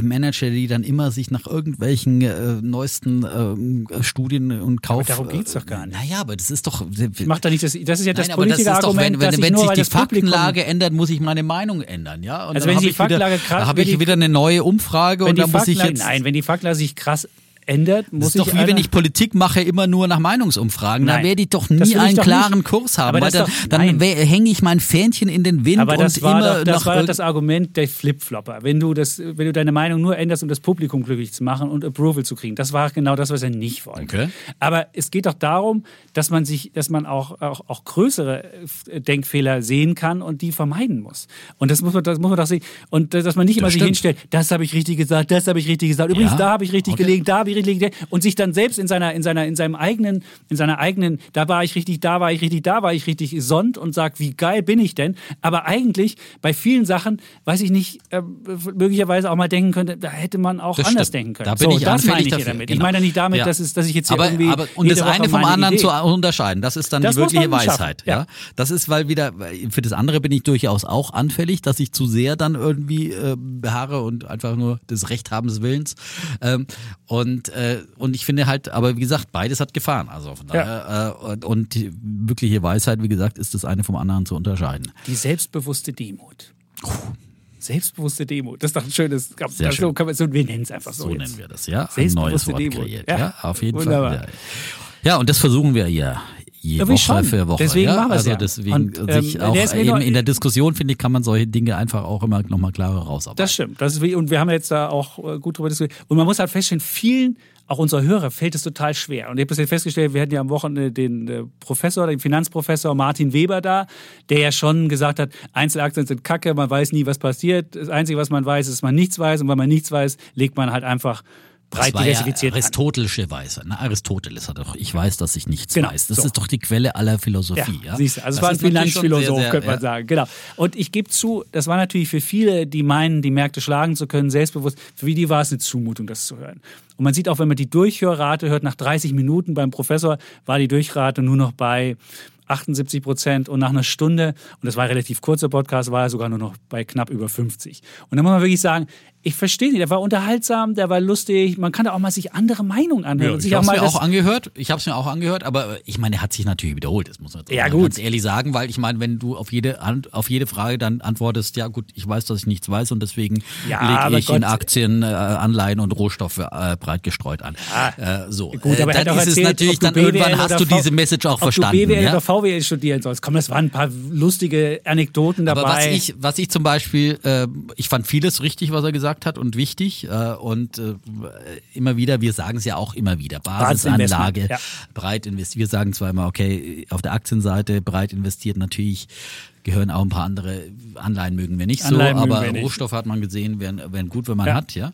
Manager, die dann immer sich nach irgendwelchen äh, neuesten ähm, Studien und Kauf. darum geht's doch gar nicht. Naja, aber das ist doch. Ich mach da nicht das, das ist ja das Nein, aber das ist doch, Politikerargument, wenn, wenn, wenn nur, sich die das Publikum- Faktenlage ändert, muss ich meine Meinung ändern, ja. Und Also dann wenn die Faktenlage krass- da habe ich wieder eine neue Umfrage und die da muss ich Faktenlage, jetzt. nein, wenn die Faktenlage sich krass ändert, muss Das ist doch wie wenn ich Politik mache, immer nur nach Meinungsumfragen. Da Nein. werde ich doch Das nie einen doch klaren nicht. Kurs haben. Aber weil das dann dann hänge ich mein Fähnchen in den Wind Aber und das war, immer doch, das, war das Argument der Flipflopper. Wenn du, das, wenn du deine Meinung nur änderst, um das Publikum glücklich zu machen und Approval zu kriegen. Das war genau das, was er nicht wollte. Okay. Aber es geht doch darum, dass man sich, dass man auch, auch, auch größere äh, Denkfehler sehen kann und die vermeiden muss. Und das muss man, das muss man doch sehen. Und äh, dass man nicht immer sich stimmt. hinstellt, das habe ich richtig gesagt, das habe ich richtig gesagt. Übrigens, Ja, da habe ich richtig okay. gelegen, da habe ich gelegen. Und sich dann selbst in seiner, in seiner, in seinem eigenen, in seiner eigenen, da war ich richtig, da war ich richtig, da war ich richtig sonnt und sagt, wie geil bin ich denn? Aber eigentlich bei vielen Sachen, weiß ich nicht, äh, möglicherweise auch mal denken könnte, da hätte man auch Das anders stimmt. denken können. Da bin so, ich das meine anfällig ich hier dafür, damit. Ich genau. meine nicht damit, Ja. dass, es, dass ich jetzt hier aber, irgendwie. aber, und das eine Woche vom meine anderen Idee. zu unterscheiden, das ist dann Das die wirkliche Weisheit. Ja. ja. Das ist, weil wieder, für das andere bin ich durchaus auch anfällig, dass ich zu sehr dann irgendwie äh, beharre und einfach nur des Rechthabens Willens. Ähm, und, äh, und ich finde halt, aber wie gesagt, beides hat Gefahren. Also von Ja. daher, äh, und, und die wirkliche Weisheit, wie gesagt, ist das eine vom anderen zu unterscheiden. Die selbstbewusste Demut. Selbstbewusste Demut. Das ist doch ein schönes. Sehr das schön. so kann man, so, wir nennen es einfach so. So jetzt. nennen wir das, ja. Ein neues Wort Demut. kreiert. Ja. Ja, auf jeden Wunderbar. Fall. Ja. ja, und das versuchen wir ja. Je Irgendwie Woche schon. für Woche. Deswegen ja? machen wir es also ja. deswegen Und, ähm, sich auch eben in der Diskussion, finde ich, kann man solche Dinge einfach auch immer nochmal klarer rausarbeiten. Das stimmt. Das ist wie, und wir haben jetzt da auch äh, gut drüber diskutiert. Und man muss halt feststellen, vielen auch unserer Hörer fällt es total schwer. Und ich habe jetzt festgestellt, wir hatten ja am Wochenende den äh, Professor, den Finanzprofessor Martin Weber da, der ja schon gesagt hat, Einzelaktien sind kacke, man weiß nie, was passiert. Das Einzige, was man weiß, ist, dass man nichts weiß. Und wenn man nichts weiß, legt man halt einfach breit das war diversifiziert ja aristotelische Weise. Ne? Aristoteles hat doch, ich weiß, dass ich nichts Genau, weiß. Das so. ist doch die Quelle aller Philosophie. Ja, Siehst du, also es Das war ein Finanzphilosoph, sehr, sehr, könnte man ja. sagen. Genau. Und ich gebe zu, das war natürlich für viele, die meinen, die Märkte schlagen zu können, selbstbewusst, für die war es eine Zumutung, das zu hören. Und man sieht auch, wenn man die Durchhörrate hört, nach 30 Minuten beim Professor war die Durchrate nur noch bei 78 Prozent und nach einer Stunde, und das war ein relativ kurzer Podcast, war er sogar nur noch bei knapp über 50. Und da muss man wirklich sagen, ich verstehe nicht, der war unterhaltsam, der war lustig, man kann da auch mal sich andere Meinungen anhören. sich ich habe es mir auch angehört. Ich habe es mir auch angehört, aber äh, ich meine, er hat sich natürlich wiederholt. Das muss man Ja, gut. ganz ehrlich sagen, weil ich meine, wenn du auf jede auf jede Frage dann antwortest, ja gut, ich weiß, dass ich nichts weiß und deswegen Ja, lege ich in Gott. Aktien, äh, Anleihen und Rohstoffe äh, breit gestreut an. Äh, so, Gut, äh, aber er hat dann ist es erzählt, natürlich ob du dann irgendwann hast du diese Message auch ob verstanden. du BWL ja? oder VWL studieren sollst. Komm, das waren ein paar lustige Anekdoten dabei. Aber was ich, was ich zum Beispiel, äh, ich fand vieles richtig, was er gesagt hat und wichtig. Äh, und äh, immer wieder, wir sagen es ja auch immer wieder, Basisanlage, ja. breit investiert. Wir sagen zwar immer, okay, auf der Aktienseite breit investiert natürlich gehören auch ein paar andere Anleihen mögen wir nicht Anleihen so, aber. Rohstoffe hat man gesehen, wären, wären gut, wenn man Ja. hat, ja,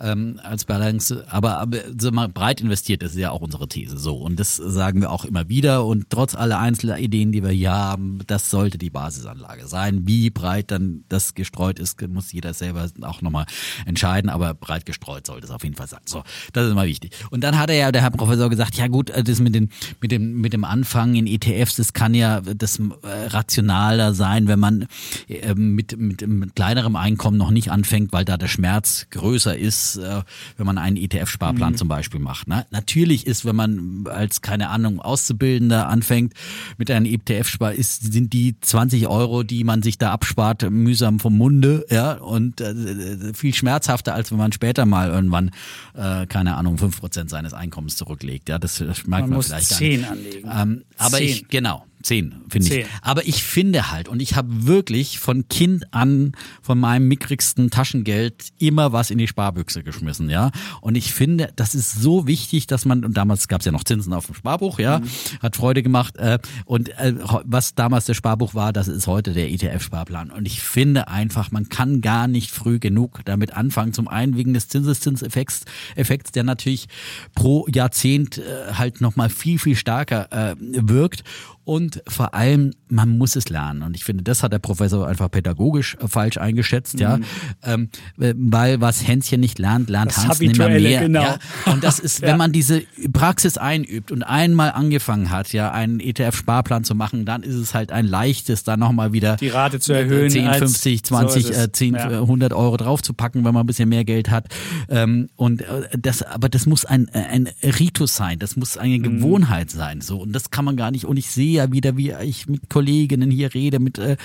ähm, als Balance. Aber, aber so mal breit investiert, das ist ja auch unsere These so und das sagen wir auch immer wieder und trotz aller Einzelideen, die wir hier haben, das sollte die Basisanlage sein. Wie breit dann das gestreut ist, muss jeder selber auch nochmal entscheiden, aber breit gestreut sollte es auf jeden Fall sein. So, das ist immer wichtig. Und dann hat er ja, der Herr Professor gesagt, ja gut, das mit, den, mit, dem, mit dem Anfang in ETFs, das kann ja das äh, rationaler sein, wenn man äh, mit, mit, mit kleinerem Einkommen noch nicht anfängt, weil da der Schmerz größer ist, äh, wenn man einen ETF-Sparplan zum Beispiel macht. Ne? Natürlich ist, wenn man als, keine Ahnung, Auszubildender anfängt mit einem ETF-Spar, ist, sind die 20 Euro, die man sich da abspart, mühsam vom Munde, ja, und äh, viel schmerzhafter, als wenn man später mal irgendwann, äh, keine Ahnung, 5% seines Einkommens zurücklegt. Ja, das, das merkt man, Man muss vielleicht gar 10 nicht. anlegen. Ähm, aber Zehn. ich, genau, zehn, finde ich. Aber ich finde halt, und ich habe wirklich von Kind an von meinem mickrigsten Taschengeld immer was in die Sparbüchse geschmissen, ja. Und ich finde, das ist so wichtig, dass man, und damals gab es ja noch Zinsen auf dem Sparbuch, ja, hat Freude gemacht. Äh, und äh, was damals der Sparbuch war, das ist heute der ETF-Sparplan. Und ich finde einfach, man kann gar nicht früh genug damit anfangen. Zum einen wegen des Zinseszinseffekts, Effekts, der natürlich pro Jahrzehnt äh, halt nochmal viel, viel stärker äh, wirkt. Und vor allem, man muss es lernen. Und ich finde, das hat der Professor einfach pädagogisch äh, falsch eingeschätzt, ja. Ähm, äh, weil was Hänschen nicht lernt, lernt Das Hans nimmer Habituelle, mehr. genau. Ja? Und das ist, Ja. wenn man diese Praxis einübt und einmal angefangen hat, ja, einen ETF-Sparplan zu machen, dann ist es halt ein leichtes, da nochmal wieder Die Rate zu erhöhen 10, als- 50, so 20, ist es. äh, 10, Ja. äh, 100 Euro draufzupacken, wenn man ein bisschen mehr Geld hat. Ähm, und das, aber das muss ein, ein Ritus sein, das muss Mhm. eine Gewohnheit sein. So und das kann man gar nicht. Und ich sehe ja wieder, wie ich mit Kolleginnen hier rede, mit äh,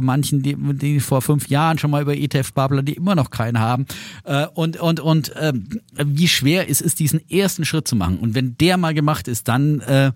manchen, die, die vor fünf Jahren schon mal über ETF-Sparplan, die immer noch keinen haben. Äh, und und und ähm, wie schwer es ist, diesen ersten Schritt zu machen. Und wenn der mal gemacht ist, dann äh,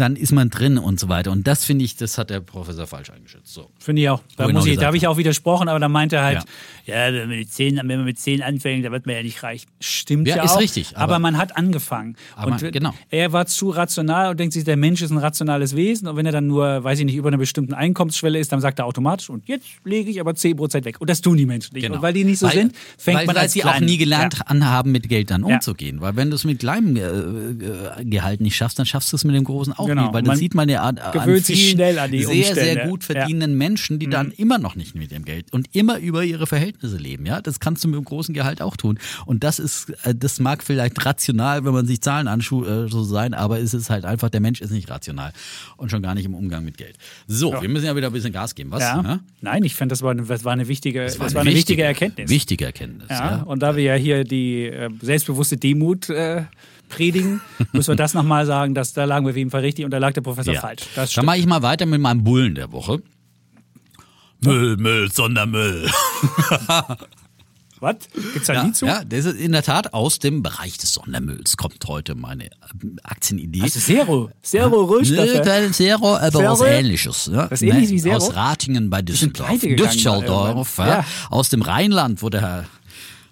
dann ist man drin und so weiter. Und das finde ich, das hat der Professor falsch eingeschätzt. So. Finde ich auch. Da, genau ich, da habe ich auch widersprochen, aber da meinte er halt, ja, wenn, man mit zehn, wenn man mit zehn anfängt, dann wird man ja nicht reich. Stimmt ja, Ja, ist auch. richtig, Aber, aber- man hat angefangen. Aber und genau. er war zu rational und denkt sich, der Mensch ist ein rationales Wesen. Und wenn er dann nur, weiß ich nicht, über einer bestimmten Einkommensschwelle ist, dann sagt er automatisch, und jetzt lege ich aber 10% weg. Und das tun die Menschen nicht. Und weil die nicht so Genau. Weil- sind, fängt weil, man weil als sie auch klein- nie gelernt Ja. anhaben, mit Geld dann Ja. umzugehen. Weil wenn du es mit kleinem äh, äh, Gehalt nicht schaffst, dann schaffst du es mit dem großen auch Genau. nicht. Weil das Man sieht man ja an, gewöhnt sich schnell an die sehr, Umstände. sehr gut Ja. Mhm. verdienenden Menschen, die dann immer noch nicht mit dem Geld und immer über ihre Verhältnisse leben. Ja, das kannst du mit dem großen Gehalt auch tun. Und das ist, äh, das mag vielleicht rational, wenn man sich Zahlen anschaut, äh, so sein, aber es ist halt einfach, der Mensch ist nicht rational und schon gar nicht im Umgang mit Geld. So, wir müssen ja wieder ein bisschen Gas geben. Was? Ja. ne? Nein, ich fand, das war, eine- das war eine wichtige, das war eine, wichtige- wichtige Erkenntnis. Wichtige Erkenntnis. Ja, ja. und da wir ja hier die äh, selbstbewusste Demut äh, predigen, müssen wir das nochmal sagen, dass da lagen wir auf jeden Fall richtig und da lag der Professor falsch. Das Dann mache ich mal weiter mit meinem Bullen der Woche. Müll, Müll, Sondermüll. Was? Gibt's da Ja, Lied zu? ja, das ist in der Tat aus dem Bereich des Sondermülls kommt heute meine ähm, Aktienidee. Also Zero. Zero. Nö, kein Zero, aber Zero? was ähnliches. Ja? Was ähnliches wie Zero? Aus Ratingen bei Düsseldorf. Düsseldorf, ja. irgendwann. Ja. Aus dem Rheinland, wo der Herr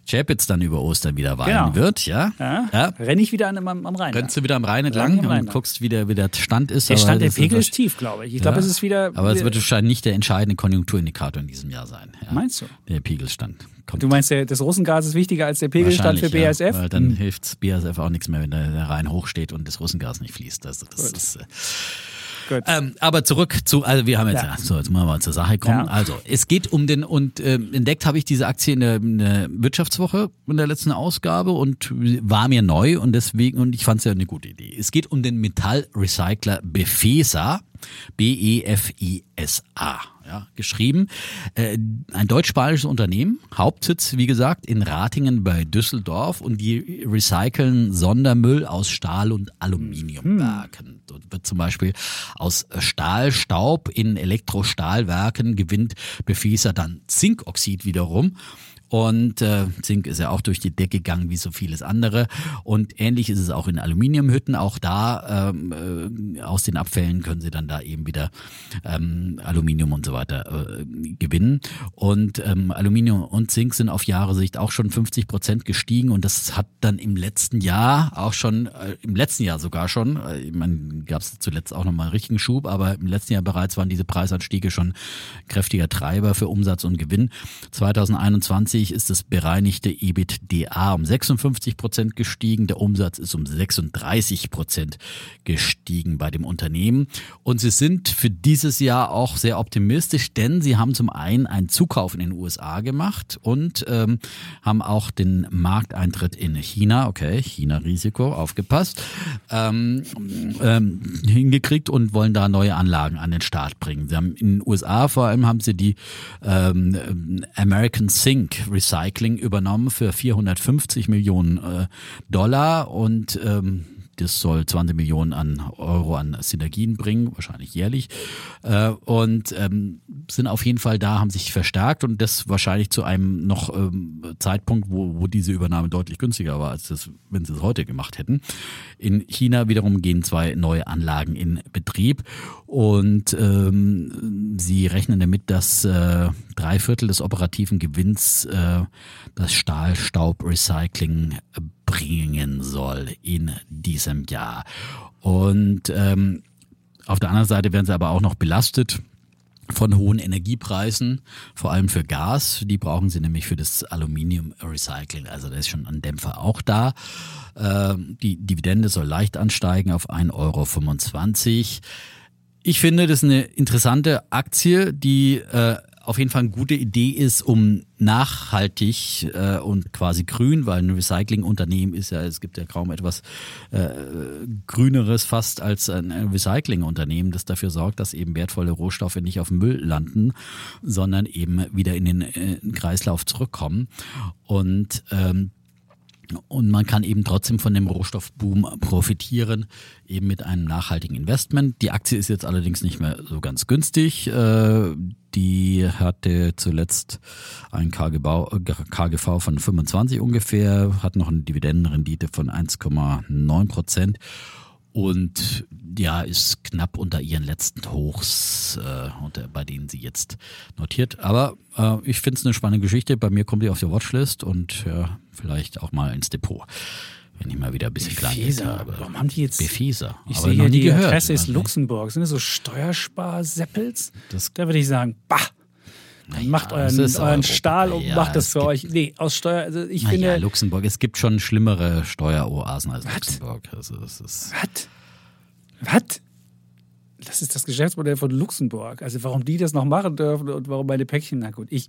Chapitz dann über Ostern wieder weinen Genau. wird, ja? Ja? ja. Renne ich wieder an, am, am Rhein. Rennst du wieder am Rhein entlang am Rhein und guckst, wie der, wie der Stand ist. der Stand, der Pegel ist tief, glaube ich. Ich glaube, Ja. es ist wieder. Aber es wird wahrscheinlich nicht der entscheidende Konjunkturindikator in diesem Jahr sein. Ja. Meinst du? Der Pegelstand. Kommt Du meinst, das Russengas ist wichtiger als der Pegelstand für BASF? Ja, weil dann hilft BASF auch nichts mehr, wenn der, Rhein hochsteht und das Russengas nicht fließt. Also das ist, äh. Ähm, aber zurück zu, also wir haben jetzt, Ja. ja. so, jetzt müssen wir mal zur Sache kommen. Ja. Also, es geht um den, und ähm, entdeckt habe ich diese Aktie in der, in der Wirtschaftswoche in der letzten Ausgabe und war mir neu und deswegen, und ich fand es ja eine gute Idee. Es geht um den Metallrecycler Befesa, E B-E-F-I-S-A. Ja, geschrieben. Äh, ein deutsch-spanisches Unternehmen, Hauptsitz, wie gesagt, in Ratingen bei Düsseldorf und die recyceln Sondermüll aus Stahl- und Aluminiumwerken. Dort wird zum Beispiel aus Stahlstaub in Elektrostahlwerken gewinnt Befeser dann Zinkoxid wiederum. Und äh, Zink ist ja auch durch die Decke gegangen wie so vieles andere. Und ähnlich ist es auch in Aluminiumhütten. Auch da ähm, äh, aus den Abfällen können sie dann da eben wieder ähm, Aluminium und so weiter äh, gewinnen. Und ähm, Aluminium und Zink sind auf Jahresicht auch schon 50 Prozent gestiegen. Und das hat dann im letzten Jahr auch schon, äh, im letzten Jahr sogar schon, äh, ich meine, gab es zuletzt auch nochmal einen richtigen Schub, aber im letzten Jahr bereits waren diese Preisanstiege schon kräftiger Treiber für Umsatz und Gewinn. 2021 ist das bereinigte EBITDA um 56 Prozent gestiegen, der Umsatz ist um 36 Prozent gestiegen bei dem Unternehmen. Und sie sind für dieses Jahr auch sehr optimistisch, denn sie haben zum einen einen Zukauf in den USA gemacht und ähm, haben auch den Markteintritt in China, okay, China-Risiko, aufgepasst, ähm, ähm, hingekriegt und wollen da neue Anlagen an den Start bringen. Sie haben in den USA vor allem haben sie die ähm, American Zinc Recycling übernommen für 450 Millionen äh, Dollar und ähm, das soll 20 Millionen an Euro an Synergien bringen, wahrscheinlich jährlich. Äh, und ähm, sind auf jeden Fall da, haben sich verstärkt und das wahrscheinlich zu einem noch ähm, Zeitpunkt, wo, wo diese Übernahme deutlich günstiger war, als das, wenn sie es heute gemacht hätten. In China wiederum gehen zwei neue Anlagen in Betrieb und ähm, sie rechnen damit, dass äh, drei Viertel des operativen Gewinns äh, das Stahlstaubrecycling bringen soll in diesem Jahr. Und ähm, auf der anderen Seite werden sie aber auch noch belastet von hohen Energiepreisen, vor allem für Gas. Die brauchen sie nämlich für das Aluminium-Recycling. Also da ist schon ein Dämpfer auch da. Ähm, die Dividende soll leicht ansteigen auf 1,25 Euro. Ich finde, das ist eine interessante Aktie, die äh, auf jeden Fall eine gute Idee ist, um nachhaltig äh, und quasi grün, weil ein Recyclingunternehmen ist ja, es gibt ja kaum etwas äh, grüneres fast als ein Recyclingunternehmen, das dafür sorgt, dass eben wertvolle Rohstoffe nicht auf Müll landen, sondern eben wieder in den äh, Kreislauf zurückkommen. Und ähm, und man kann eben trotzdem von dem Rohstoffboom profitieren, eben mit einem nachhaltigen Investment. Die Aktie ist jetzt allerdings nicht mehr so ganz günstig. Äh, Die hatte zuletzt ein KGV, KGV von 25 ungefähr, hat noch eine Dividendenrendite von 1,9 Prozent und ja, ist knapp unter ihren letzten Hochs, äh, unter, bei denen sie jetzt notiert. Aber äh, ich finde es eine spannende Geschichte. Bei mir kommt die auf die Watchlist und ja, vielleicht auch mal ins Depot, wenn ich mal wieder ein bisschen Befeser. habe. Warum haben die jetzt- Befeser. Ich aber sehe hier die gehört. Adresse ist Also, Luxemburg. Sind das so Steuersparseppels? Da würde ich sagen, bah! Dann macht euren, euren. Stahl und Ja, macht das für gibt- euch. Nee, aus Steuer, also ich finde. ja, Luxemburg. Es gibt schon schlimmere Steueroasen als Was? Luxemburg. Also das ist Was? Was? Das ist das Geschäftsmodell von Luxemburg. Also warum die das noch machen dürfen und warum meine Päckchen, na gut, ich.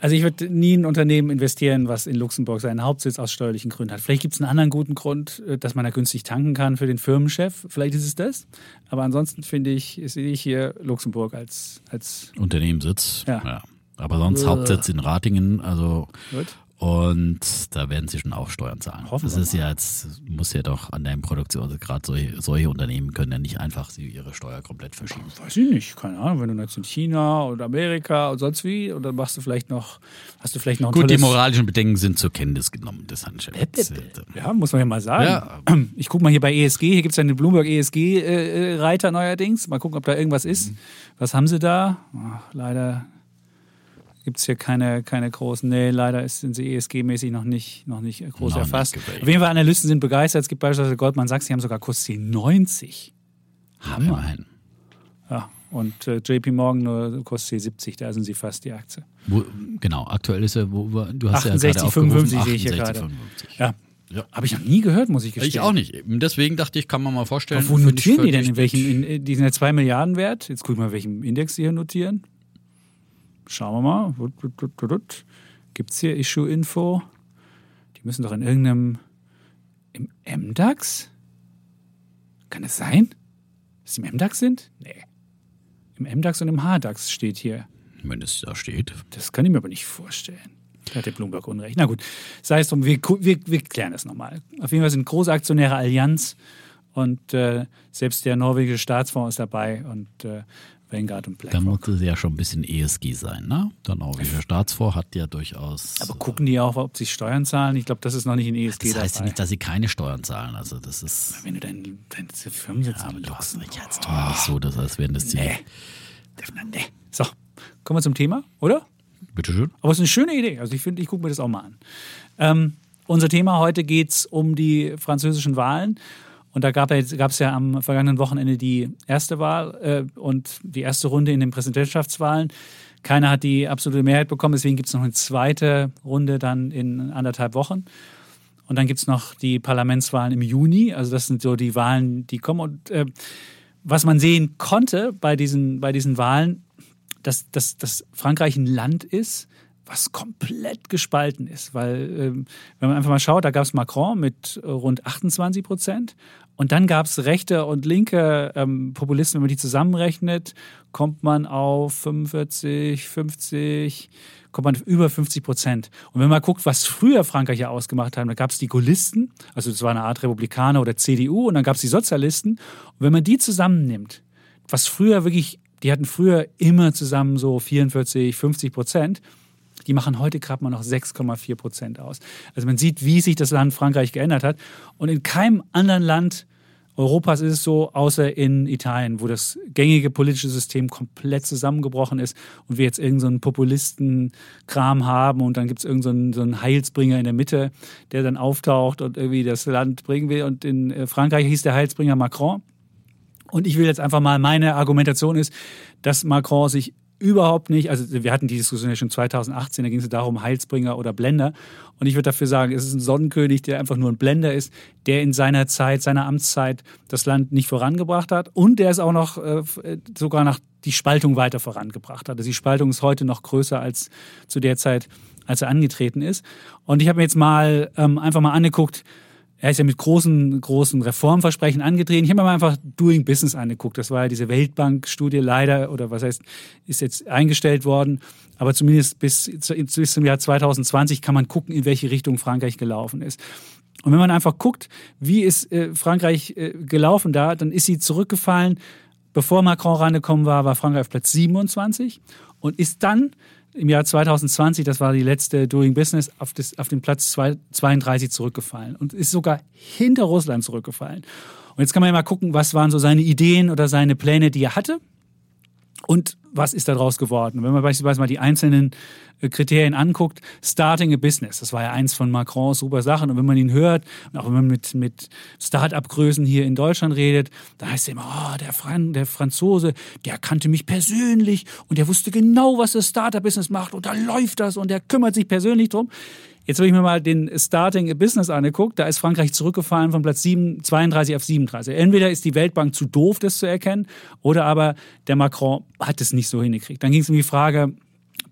Also ich würde nie in ein Unternehmen investieren, was in Luxemburg seinen Hauptsitz aus steuerlichen Gründen hat. Vielleicht gibt es einen anderen guten Grund, äh, dass man da günstig tanken kann für den Firmenchef. Vielleicht ist es das. Aber ansonsten finde ich, sehe ich hier Luxemburg als, als Unternehmenssitz. Ja. Aber sonst Äh. Hauptsitz in Ratingen, also Gut. Und da werden sie schon auch Steuern zahlen. Hoffen das ist ja jetzt, muss ja doch an deinem Produktion, also gerade solche, solche Unternehmen können ja nicht einfach sie ihre Steuer komplett verschieben. Weiß ich nicht, keine Ahnung, wenn du jetzt in China oder Amerika und sonst wie, und dann machst du vielleicht noch, hast du vielleicht noch Gut, die moralischen Bedenken sind zur Kenntnis genommen des Handschefs. Ja, muss man ja mal sagen. Ja. Ich gucke mal hier bei ESG, hier gibt es ja den Bloomberg ESG-Reiter neuerdings. Mal gucken, ob da irgendwas ist. Was haben sie da? Ach, leider gibt es hier keine, keine großen. Nee, leider sind sie ESG-mäßig noch nicht, noch nicht groß Noch erfasst. nicht. Auf jeden Fall, Analysten sind begeistert. Es gibt beispielsweise Goldman Sachs, die haben sogar Kursziel 90. Hammer. Immerhin. Ja, und äh, JP Morgan nur Kursziel 70, da sind sie fast die Aktie. Wo, genau, aktuell ist er, wo, wo, du hast 68, ja gerade aufgerufen, 55 sehe ich hier 68, gerade. 55. Ja. Ja. Habe ich noch nie gehört, muss ich gestehen. Ich auch nicht. Deswegen dachte ich, kann man mal vorstellen. Aber wo notieren die denn? In welchem, in, die sind ja 2 Milliarden wert. Jetzt wir mal, welchen Index die hier notieren. Schauen wir mal. Gibt es hier Issue-Info? Die müssen doch in irgendeinem. Im MDAX? Kann es sein? Dass die im MDAX sind? Nee. Im MDAX und im HDAX steht hier. Wenn es da steht. Das kann ich mir aber nicht vorstellen. Da hat der Bloomberg Unrecht. Na gut, sei es drum, wir, wir, wir klären das nochmal. Auf jeden Fall sind große Aktionäre Allianz und äh, selbst der norwegische Staatsfonds ist dabei und äh, Vanguard und Da BlackRock. muss es ja schon ein bisschen ESG sein, ne? Der norwegische Staatsfonds hat ja durchaus. Aber gucken die auch, ob sie Steuern zahlen? Ich glaube, das ist noch nicht in ESG das heißt ja dabei. nicht, dass sie keine Steuern zahlen. Also das ist. Wenn du deinen dein Firmensitz Ja, hast mich jetzt doch mal nicht so, das heißt, wären das ziemlich. Nee. Nee. So, kommen wir zum Thema, oder? Bitteschön. Aber es ist eine schöne Idee. Also ich finde, ich gucke mir das auch mal an. Ähm, unser Thema heute geht es um die französischen Wahlen. Und da gab es ja am vergangenen Wochenende die erste Wahl äh, und die erste Runde in den Präsidentschaftswahlen. Keiner hat die absolute Mehrheit bekommen, deswegen gibt es noch eine zweite Runde dann in anderthalb Wochen. Und dann gibt es noch die Parlamentswahlen im Juni. Also das sind so die Wahlen, die kommen. Und äh, was man sehen konnte bei diesen, bei diesen Wahlen, dass, dass, dass Frankreich ein Land ist, was komplett gespalten ist. Weil, ähm, wenn man einfach mal schaut, da gab es Macron mit äh, rund 28 Prozent. Und dann gab es rechte und linke ähm, Populisten, wenn man die zusammenrechnet, kommt man auf 45, 50, kommt man auf über 50 Prozent. Und wenn man guckt, was früher Frankreich ja ausgemacht hat, da gab es die Gaullisten, also das war eine Art Republikaner oder CDU, und dann gab es die Sozialisten. Und wenn man die zusammennimmt, was früher wirklich, die hatten früher immer zusammen so 44, 50 Prozent, die machen heute gerade mal noch 6,4 Prozent aus. Also man sieht, wie sich das Land Frankreich geändert hat. Und in keinem anderen Land Europas ist es so, außer in Italien, wo das gängige politische System komplett zusammengebrochen ist und wir jetzt irgendeinen so Populisten-Kram haben und dann gibt es irgendeinen so einen Heilsbringer in der Mitte, der dann auftaucht und irgendwie das Land bringen will. Und in äh, Frankreich hieß der Heilsbringer Macron. Und ich will jetzt einfach mal, meine Argumentation ist, dass Macron sich überhaupt nicht, also wir hatten die Diskussion ja schon 2018, da ging es darum, Heilsbringer oder Blender. Und ich würde dafür sagen, es ist ein Sonnenkönig, der einfach nur ein Blender ist, der in seiner Zeit, seiner Amtszeit das Land nicht vorangebracht hat und der es auch noch äh, sogar nach die Spaltung weiter vorangebracht hat. Also die Spaltung ist heute noch größer als zu der Zeit, als er angetreten ist. Und ich habe mir jetzt mal ähm, einfach mal angeguckt, er ist ja mit großen, großen Reformversprechen angetreten. Ich habe mir einfach Doing Business angeguckt. Das war ja diese Weltbank-Studie leider, oder was heißt, ist jetzt eingestellt worden. Aber zumindest bis, bis zum Jahr 2020 kann man gucken, in welche Richtung Frankreich gelaufen ist. Und wenn man einfach guckt, wie ist äh, Frankreich äh, gelaufen da, dann ist sie zurückgefallen. Bevor Macron reingekommen war, war Frankreich auf Platz 27 und ist dann im Jahr 2020, das war die letzte Doing Business, auf, das, auf den Platz 32 zurückgefallen und ist sogar hinter Russland zurückgefallen. Und jetzt kann man ja mal gucken, was waren so seine Ideen oder seine Pläne, die er hatte und was ist daraus geworden. Wenn man beispielsweise mal die einzelnen äh, Kriterien anguckt, starting a business, das war ja eins von Macrons super Sachen. Und wenn man ihn hört, auch wenn man mit, mit Start-up-Größen hier in Deutschland redet, da heißt es immer, oh, der, Fran der Franzose, der kannte mich persönlich und der wusste genau, was das Startup-Business macht und da läuft das und der kümmert sich persönlich drum. Jetzt habe ich mir mal den Starting a Business angeguckt. Da ist Frankreich zurückgefallen von Platz 7, 32 auf 37. Entweder ist die Weltbank zu doof, das zu erkennen, oder aber der Macron hat es nicht so hingekriegt. Dann ging es um die Frage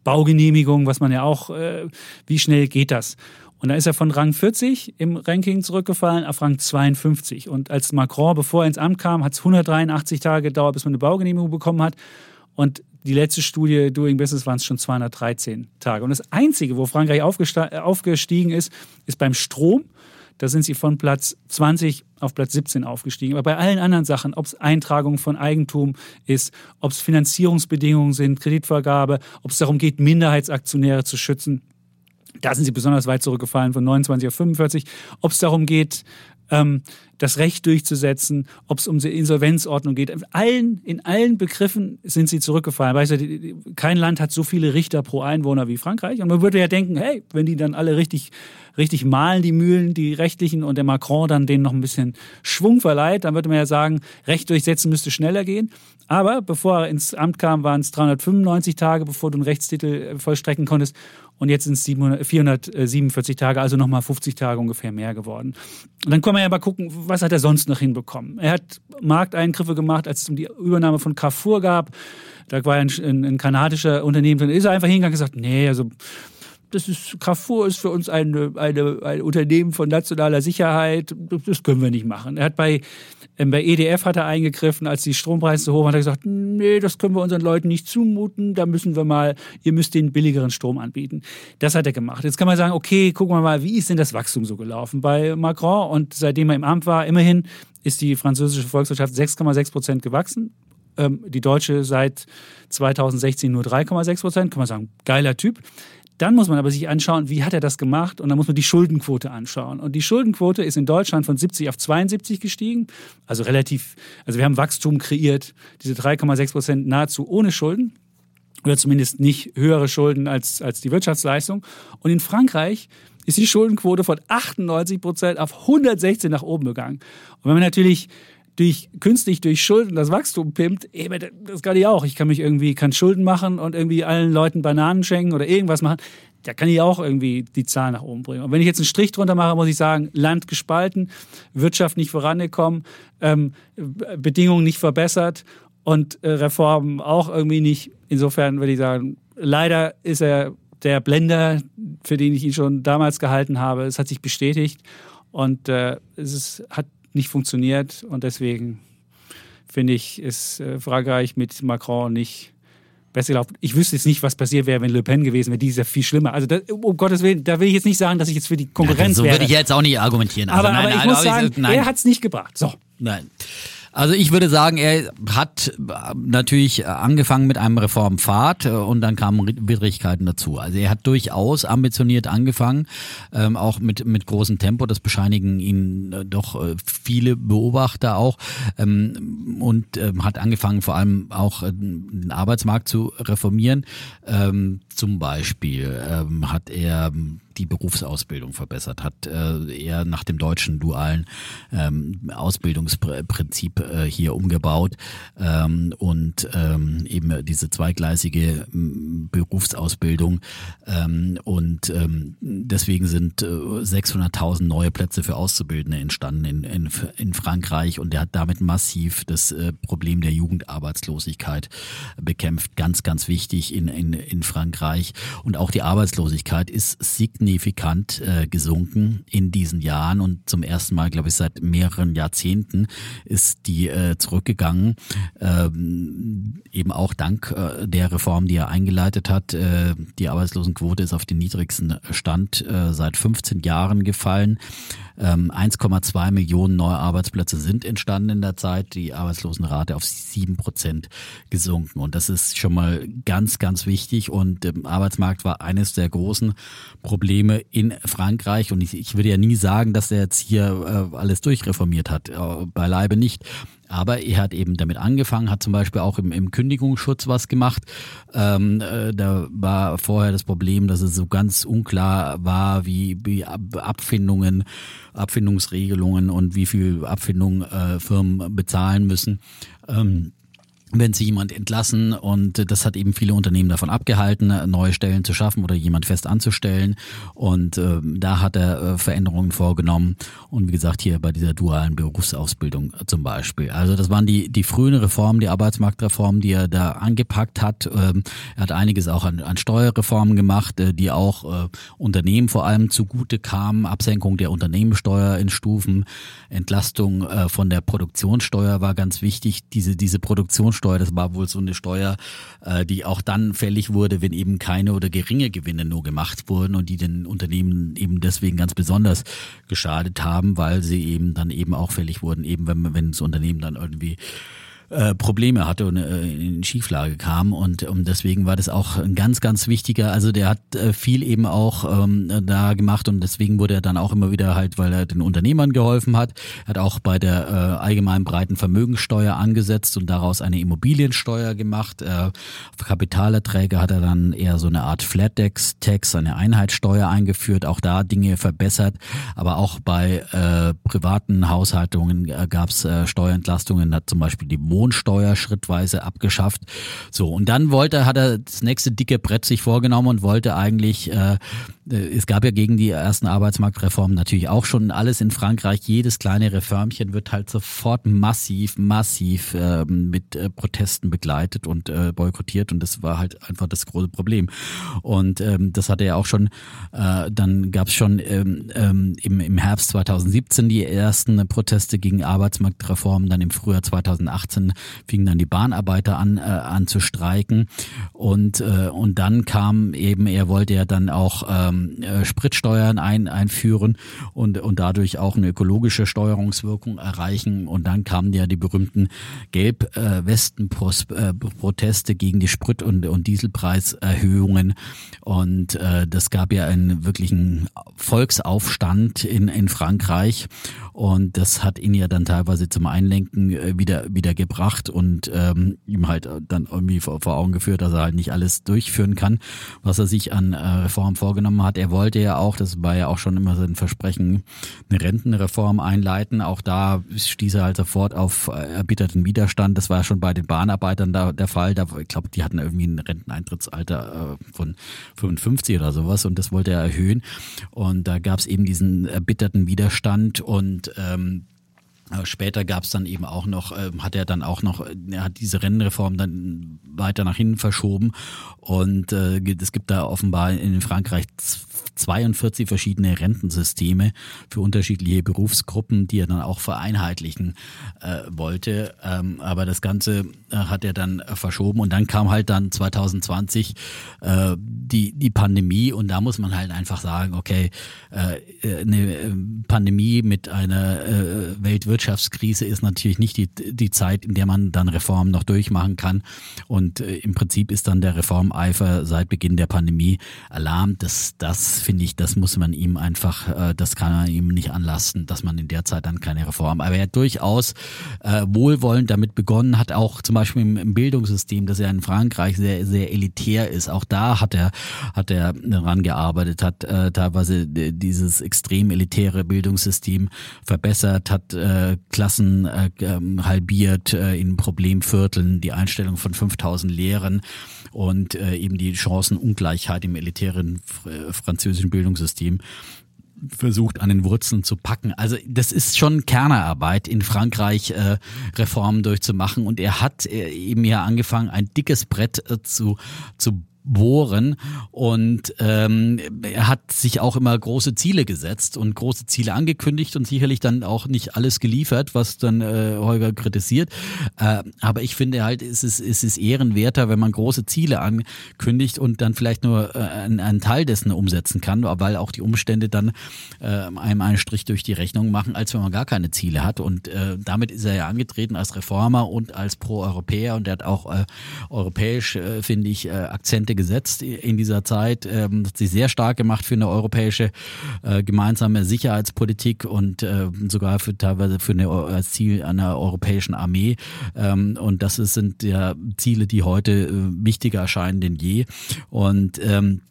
Baugenehmigung, was man ja auch, äh, wie schnell geht das? Und da ist er von Rang 40 im Ranking zurückgefallen auf Rang 52. Und als Macron, bevor er ins Amt kam, hat es 183 Tage gedauert, bis man eine Baugenehmigung bekommen hat. Und die letzte Studie Doing Business waren es schon 213 Tage. Und das Einzige, wo Frankreich aufgestiegen ist, ist beim Strom. Da sind sie von Platz 20 auf Platz 17 aufgestiegen. Aber bei allen anderen Sachen, ob es Eintragung von Eigentum ist, ob es Finanzierungsbedingungen sind, Kreditvergabe, ob es darum geht, Minderheitsaktionäre zu schützen, da sind sie besonders weit zurückgefallen, von 29 auf 45. Ob es darum geht, ähm, das Recht durchzusetzen, ob es um die Insolvenzordnung geht. In allen, in allen Begriffen sind sie zurückgefallen. Weißt du, kein Land hat so viele Richter pro Einwohner wie Frankreich. Und man würde ja denken, hey, wenn die dann alle richtig, richtig malen, die Mühlen, die rechtlichen, und der Macron dann denen noch ein bisschen Schwung verleiht, dann würde man ja sagen, Recht durchsetzen müsste schneller gehen. Aber bevor er ins Amt kam, waren es 395 Tage, bevor du einen Rechtstitel äh, vollstrecken konntest. Und jetzt sind es 447 Tage, also nochmal 50 Tage ungefähr mehr geworden. Und dann kann man ja mal gucken, was hat er sonst noch hinbekommen. Er hat Markteingriffe gemacht, als es um die Übernahme von Carrefour gab. Da war ein, ein, ein kanadischer Unternehmen drin. Ist er einfach hingegangen und gesagt, nee, also das ist, Carrefour ist für uns eine, eine, ein Unternehmen von nationaler Sicherheit, das können wir nicht machen. Er hat bei, ähm, bei EDF hat er eingegriffen, als die Strompreise so hoch waren, hat er gesagt, nee, das können wir unseren Leuten nicht zumuten, da müssen wir mal, ihr müsst den billigeren Strom anbieten. Das hat er gemacht. Jetzt kann man sagen, okay, gucken wir mal, wie ist denn das Wachstum so gelaufen bei Macron? Und seitdem er im Amt war, immerhin ist die französische Volkswirtschaft 6,6 Prozent gewachsen ähm, die deutsche seit 2016 nur 3,6 Prozent. Kann man sagen, geiler Typ. Dann muss man aber sich anschauen, wie hat er das gemacht? Und dann muss man die Schuldenquote anschauen. Und die Schuldenquote ist in Deutschland von 70 auf 72 gestiegen. Also relativ, also wir haben Wachstum kreiert, diese 3,6 Prozent nahezu ohne Schulden. Oder zumindest nicht höhere Schulden als, als die Wirtschaftsleistung. Und in Frankreich ist die Schuldenquote von 98 Prozent auf 116 nach oben gegangen. Und wenn man natürlich durch künstlich durch Schulden das Wachstum pimpt, eben, das kann ich auch. Ich kann mich irgendwie, kann Schulden machen und irgendwie allen Leuten Bananen schenken oder irgendwas machen. Da kann ich auch irgendwie die Zahlen nach oben bringen. Und wenn ich jetzt einen Strich drunter mache, muss ich sagen, Land gespalten, Wirtschaft nicht vorangekommen, ähm, Bedingungen nicht verbessert und äh, Reformen auch irgendwie nicht. Insofern würde ich sagen, leider ist er der Blender, für den ich ihn schon damals gehalten habe. Es hat sich bestätigt und äh, es ist, hat nicht funktioniert. Und deswegen finde ich, ist äh, Frankreich mit Macron nicht besser gelaufen. Ich wüsste jetzt nicht, was passiert wäre, wenn Le Pen gewesen wäre. Die ist ja viel schlimmer. Also, das, um Gottes Willen, da will ich jetzt nicht sagen, dass ich jetzt für die Konkurrenz ja, so wäre. So würde ich jetzt auch nicht argumentieren. Also, aber, nein, aber ich nein, muss sagen, ich, er hat es nicht gebracht. So. Nein. Also ich würde sagen, er hat natürlich angefangen mit einem Reformpfad äh, und dann kamen Widrigkeiten dazu. Also er hat durchaus ambitioniert angefangen, ähm, auch mit, mit großem Tempo. Das bescheinigen ihn äh, doch äh, viele Beobachter auch ähm, und ähm, hat angefangen vor allem auch den Arbeitsmarkt zu reformieren. Zum Beispiel hat er die Berufsausbildung verbessert, hat äh, eher nach dem deutschen dualen ähm, Ausbildungsprinzip äh, hier umgebaut ähm, und ähm, eben diese zweigleisige ähm, Berufsausbildung ähm, und ähm, deswegen sind äh, 600.000 neue Plätze für Auszubildende entstanden in, in, in Frankreich und er hat damit massiv das äh, Problem der Jugendarbeitslosigkeit bekämpft. Ganz, ganz wichtig in, in, in Frankreich und auch die Arbeitslosigkeit ist signifikant signifikant äh, gesunken in diesen Jahren und zum ersten Mal, glaube ich, seit mehreren Jahrzehnten ist die äh, zurückgegangen. Ähm, eben auch dank äh, der Reform, die er eingeleitet hat. Äh, die Arbeitslosenquote ist auf den niedrigsten Stand äh, seit 15 Jahren gefallen. 1,2 ähm, Millionen neue Arbeitsplätze sind entstanden in der Zeit, die Arbeitslosenrate auf sieben Prozent gesunken. Und das ist schon mal ganz, ganz wichtig. Und der Arbeitsmarkt war eines der großen Probleme in Frankreich. Und ich, ich würde ja nie sagen, dass er jetzt hier äh, alles durchreformiert hat. Äh, beileibe nicht. Aber er hat eben damit angefangen, hat zum Beispiel auch im, im Kündigungsschutz was gemacht. Ähm, äh, da war vorher das Problem, dass es so ganz unklar war, wie, wie Abfindungen, Abfindungsregelungen und wie viel Abfindung äh, Firmen bezahlen müssen. Ähm, wenn sie jemand entlassen und das hat eben viele Unternehmen davon abgehalten, neue Stellen zu schaffen oder jemand fest anzustellen und äh, da hat er äh, Veränderungen vorgenommen und wie gesagt hier bei dieser dualen Berufsausbildung zum Beispiel. Also das waren die die frühen Reformen, die Arbeitsmarktreformen, die er da angepackt hat. Ähm, er hat einiges auch an, an Steuerreformen gemacht, äh, die auch äh, Unternehmen vor allem zugute kamen, Absenkung der Unternehmenssteuer in Stufen, Entlastung äh, von der Produktionssteuer war ganz wichtig. Diese diese Produktionssteuer Einkommensteuer, das war wohl so eine Steuer, äh, die auch dann fällig wurde, wenn eben keine oder geringe Gewinne nur gemacht wurden und die den Unternehmen eben deswegen ganz besonders geschadet haben, weil sie eben dann eben auch fällig wurden, eben wenn, wenn das Unternehmen dann irgendwie äh, Probleme hatte und äh, in Schieflage kam. Und um, deswegen war das auch ein ganz, ganz wichtiger, also der hat äh, viel eben auch ähm, da gemacht und deswegen wurde er dann auch immer wieder halt, weil er den Unternehmern geholfen hat, hat auch bei der äh, allgemeinen breiten Vermögensteuer angesetzt und daraus eine Immobiliensteuer gemacht. Äh, Kapitalerträge hat er dann eher so eine Art Flat-Tax, eine Einheitssteuer eingeführt, auch da Dinge verbessert, aber auch bei äh, privaten Haushaltungen äh, gab es äh, Steuerentlastungen, hat zum Beispiel die Wohnsteuer schrittweise abgeschafft. So, und dann wollte, hat er das nächste dicke Brett sich vorgenommen und wollte eigentlich, äh, es gab ja gegen die ersten Arbeitsmarktreformen natürlich auch schon alles in Frankreich, jedes kleine Reformchen wird halt sofort massiv, massiv äh, mit äh, Protesten begleitet und äh, boykottiert und das war halt einfach das große Problem. Und ähm, das hatte er auch schon, äh, dann gab es schon ähm, ähm, im, im Herbst 2017 die ersten Proteste gegen Arbeitsmarktreformen, dann im Frühjahr 2018 fingen dann die Bahnarbeiter an, äh, an zu streiken. Und, äh, und dann kam eben, er wollte ja dann auch ähm, äh, Spritsteuern ein, einführen und, und dadurch auch eine ökologische Steuerungswirkung erreichen. Und dann kamen ja die berühmten Gelb-Westen-Proteste äh, gegen die Sprit- und, und Dieselpreiserhöhungen. Und äh, das gab ja einen wirklichen Volksaufstand in, in Frankreich. Und das hat ihn ja dann teilweise zum Einlenken äh, wieder, wieder gebracht und ähm, ihm halt dann irgendwie vor, vor Augen geführt, dass er halt nicht alles durchführen kann, was er sich an äh, Reform vorgenommen hat. Er wollte ja auch, das war ja auch schon immer sein Versprechen, eine Rentenreform einleiten. Auch da stieß er halt sofort auf äh, erbitterten Widerstand. Das war ja schon bei den Bahnarbeitern da der Fall. Da, ich glaube, die hatten irgendwie ein Renteneintrittsalter äh, von 55 oder sowas und das wollte er erhöhen. Und da gab es eben diesen erbitterten Widerstand und ähm, Später gab es dann eben auch noch, äh, hat er dann auch noch, er hat diese Rennreform dann weiter nach hinten verschoben. Und äh, es gibt da offenbar in Frankreich 42 verschiedene Rentensysteme für unterschiedliche Berufsgruppen, die er dann auch vereinheitlichen äh, wollte. Ähm, aber das Ganze äh, hat er dann verschoben und dann kam halt dann 2020 äh, die, die Pandemie und da muss man halt einfach sagen, okay, äh, eine Pandemie mit einer äh, Weltwirtschaftskrise ist natürlich nicht die, die Zeit, in der man dann Reformen noch durchmachen kann und äh, im Prinzip ist dann der Reformeifer seit Beginn der Pandemie erlahmt. Das, das finde ich, das muss man ihm einfach, äh, das kann man ihm nicht anlasten, dass man in der Zeit dann keine Reform. Aber er hat durchaus äh, wohlwollend damit begonnen, hat auch zum Beispiel im, im Bildungssystem, das ja in Frankreich sehr, sehr elitär ist, auch da hat er, hat er daran gearbeitet, hat äh, teilweise dieses extrem elitäre Bildungssystem verbessert, hat äh, Klassen äh, ähm, halbiert äh, in Problemvierteln, die Einstellung von 5000 Lehrern und äh, eben die Chancenungleichheit im elitären äh, französischen Bildungssystem versucht an den Wurzeln zu packen. Also das ist schon Kernerarbeit in Frankreich äh, Reformen durchzumachen und er hat äh, eben ja angefangen ein dickes Brett äh, zu zu bohren. Und ähm, er hat sich auch immer große Ziele gesetzt und große Ziele angekündigt und sicherlich dann auch nicht alles geliefert, was dann äh, Holger kritisiert. Äh, aber ich finde halt, es ist, es ist ehrenwerter, wenn man große Ziele ankündigt und dann vielleicht nur äh, einen, einen Teil dessen umsetzen kann, weil auch die Umstände dann äh, einem einen Strich durch die Rechnung machen, als wenn man gar keine Ziele hat. Und äh, damit ist er ja angetreten als Reformer und als Pro-Europäer und er hat auch äh, europäisch, äh, finde ich, äh, Akzente gesetzt in dieser Zeit, ähm, hat sich sehr stark gemacht für eine europäische äh, gemeinsame Sicherheitspolitik und äh, sogar für teilweise für eine als Ziel einer europäischen Armee. Ähm, und das sind ja Ziele, die heute äh, wichtiger erscheinen denn je. Und ähm,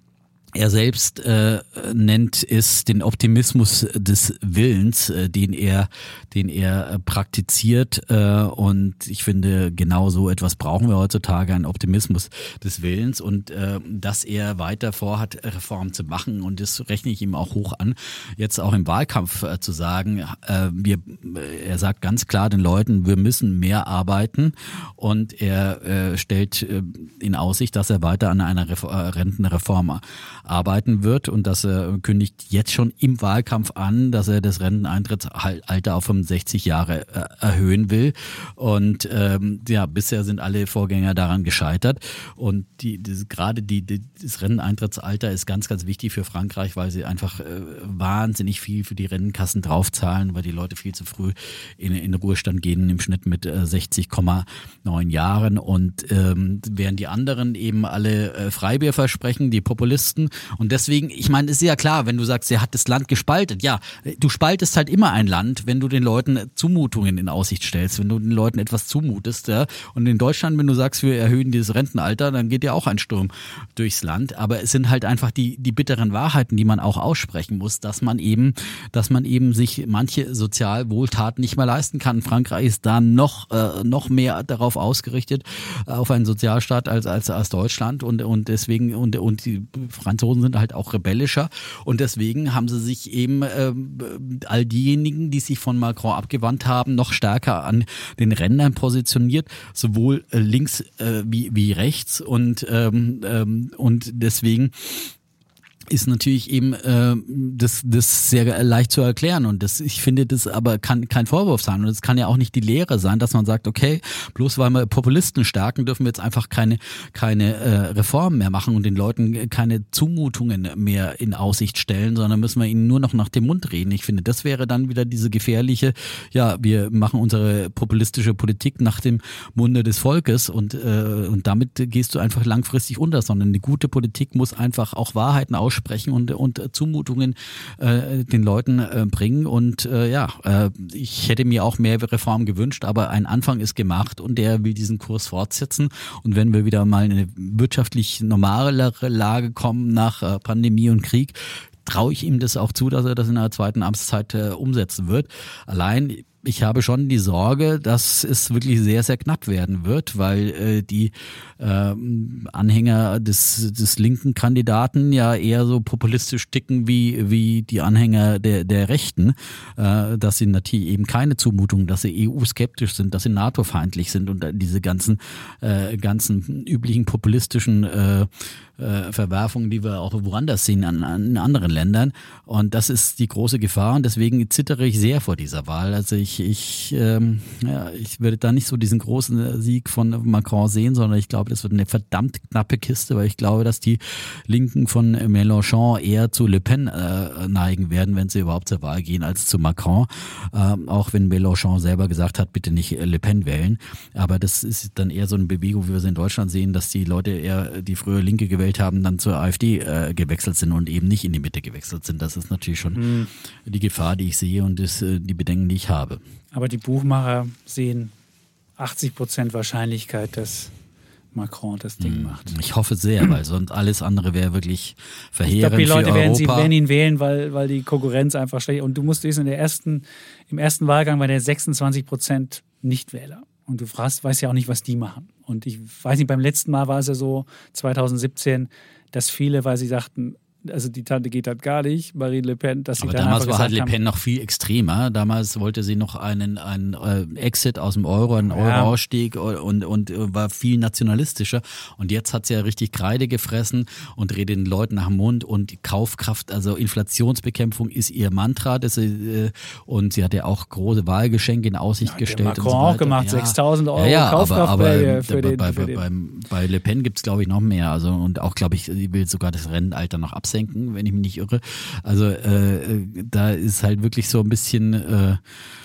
er selbst äh, nennt es den Optimismus des Willens, äh, den er, den er äh, praktiziert. Äh, und ich finde, genau so etwas brauchen wir heutzutage, einen Optimismus des Willens und äh, dass er weiter vorhat, Reformen zu machen. Und das rechne ich ihm auch hoch an, jetzt auch im Wahlkampf äh, zu sagen, äh, wir, äh, er sagt ganz klar den Leuten, wir müssen mehr arbeiten. Und er äh, stellt äh, in Aussicht, dass er weiter an einer Ref Rentenreform arbeiten wird und dass er kündigt jetzt schon im Wahlkampf an, dass er das Renteneintrittsalter auf 65 Jahre äh, erhöhen will. Und ähm, ja, bisher sind alle Vorgänger daran gescheitert. Und die, die gerade die, die, das Renteneintrittsalter ist ganz, ganz wichtig für Frankreich, weil sie einfach äh, wahnsinnig viel für die Rennenkassen draufzahlen, weil die Leute viel zu früh in, in Ruhestand gehen, im Schnitt mit 60,9 Jahren. Und ähm, während die anderen eben alle äh, Freibier versprechen, die Populisten. Und deswegen, ich meine, es ist ja klar, wenn du sagst, er hat das Land gespaltet. Ja, du spaltest halt immer ein Land, wenn du den Leuten Zumutungen in Aussicht stellst, wenn du den Leuten etwas zumutest. Ja. Und in Deutschland, wenn du sagst, wir erhöhen dieses Rentenalter, dann geht ja auch ein Sturm durchs Land. Aber es sind halt einfach die, die bitteren Wahrheiten, die man auch aussprechen muss, dass man eben, dass man eben sich manche Sozialwohltaten nicht mehr leisten kann. Frankreich ist da noch, äh, noch mehr darauf ausgerichtet, auf einen Sozialstaat als, als, als Deutschland. Und, und deswegen, und, und die Franzosen sind halt auch rebellischer. Und deswegen haben sie sich eben äh, all diejenigen, die sich von Macron abgewandt haben, noch stärker an den Rändern positioniert, sowohl äh, links äh, wie, wie rechts. Und, ähm, ähm, und deswegen ist natürlich eben äh, das, das sehr leicht zu erklären und das ich finde das aber kann kein Vorwurf sein und es kann ja auch nicht die Lehre sein, dass man sagt, okay, bloß weil wir Populisten stärken, dürfen wir jetzt einfach keine keine äh, Reformen mehr machen und den Leuten keine Zumutungen mehr in Aussicht stellen, sondern müssen wir ihnen nur noch nach dem Mund reden. Ich finde, das wäre dann wieder diese gefährliche, ja, wir machen unsere populistische Politik nach dem Munde des Volkes und äh, und damit gehst du einfach langfristig unter, sondern eine gute Politik muss einfach auch Wahrheiten aussprechen aussprechen und, und Zumutungen äh, den Leuten äh, bringen. Und äh, ja, äh, ich hätte mir auch mehr Reformen gewünscht, aber ein Anfang ist gemacht und der will diesen Kurs fortsetzen. Und wenn wir wieder mal in eine wirtschaftlich normalere Lage kommen nach äh, Pandemie und Krieg, traue ich ihm das auch zu, dass er das in der zweiten Amtszeit äh, umsetzen wird. Allein ich habe schon die Sorge, dass es wirklich sehr, sehr knapp werden wird, weil äh, die äh, Anhänger des, des linken Kandidaten ja eher so populistisch ticken wie, wie die Anhänger der, der Rechten, äh, dass sie natürlich eben keine Zumutung, dass sie EU-skeptisch sind, dass sie NATO-feindlich sind und diese ganzen, äh, ganzen üblichen populistischen äh, äh, Verwerfungen, die wir auch woanders sehen, an, an in anderen Ländern. Und das ist die große Gefahr und deswegen zittere ich sehr vor dieser Wahl. Also ich, ich, ähm, ja, ich würde da nicht so diesen großen Sieg von Macron sehen, sondern ich glaube, das wird eine verdammt knappe Kiste, weil ich glaube, dass die Linken von Mélenchon eher zu Le Pen äh, neigen werden, wenn sie überhaupt zur Wahl gehen, als zu Macron. Ähm, auch wenn Mélenchon selber gesagt hat, bitte nicht Le Pen wählen. Aber das ist dann eher so eine Bewegung, wie wir sie in Deutschland sehen, dass die Leute eher die frühere Linke gewählt gewählt haben, dann zur AfD äh, gewechselt sind und eben nicht in die Mitte gewechselt sind. Das ist natürlich schon mhm. die Gefahr, die ich sehe und das, äh, die Bedenken, die ich habe. Aber die Buchmacher sehen 80 Prozent Wahrscheinlichkeit, dass Macron das Ding hm. macht. Ich hoffe sehr, weil sonst alles andere wäre wirklich verheerend. Ich glaube, die Leute werden, sie, werden, ihn wählen, weil, weil die Konkurrenz einfach schlecht Und du musst wissen, in der ersten, im ersten Wahlgang war der 26 Prozent Nichtwähler. Und du fragst, weißt ja auch nicht, was die machen. Und ich weiß nicht, beim letzten Mal war es ja so, 2017, dass viele, weil sie sagten, also die Tante geht halt gar nicht, Marine Le Pen, dass sie Aber dann damals war halt Le Pen noch viel extremer. Damals wollte sie noch einen, einen äh, Exit aus dem Euro, einen Euro-Ausstieg und, und war viel nationalistischer. Und jetzt hat sie ja richtig Kreide gefressen und redet den Leuten nach dem Mund und Kaufkraft, also Inflationsbekämpfung ist ihr Mantra. Das äh, und sie hat ja auch große Wahlgeschenke in Aussicht ja, gestellt. Macron so auch gemacht, ja. 6000 Euro ja, ja, Kaufkraft aber, aber für bei, den, bei, für den. Bei, bei Le Pen gibt es, glaube ich, noch mehr. Also und auch, glaube ich, sie will sogar das Rennenalter noch absetzen senken, wenn ich mich nicht irre. Also äh, da ist halt wirklich so ein bisschen. Äh,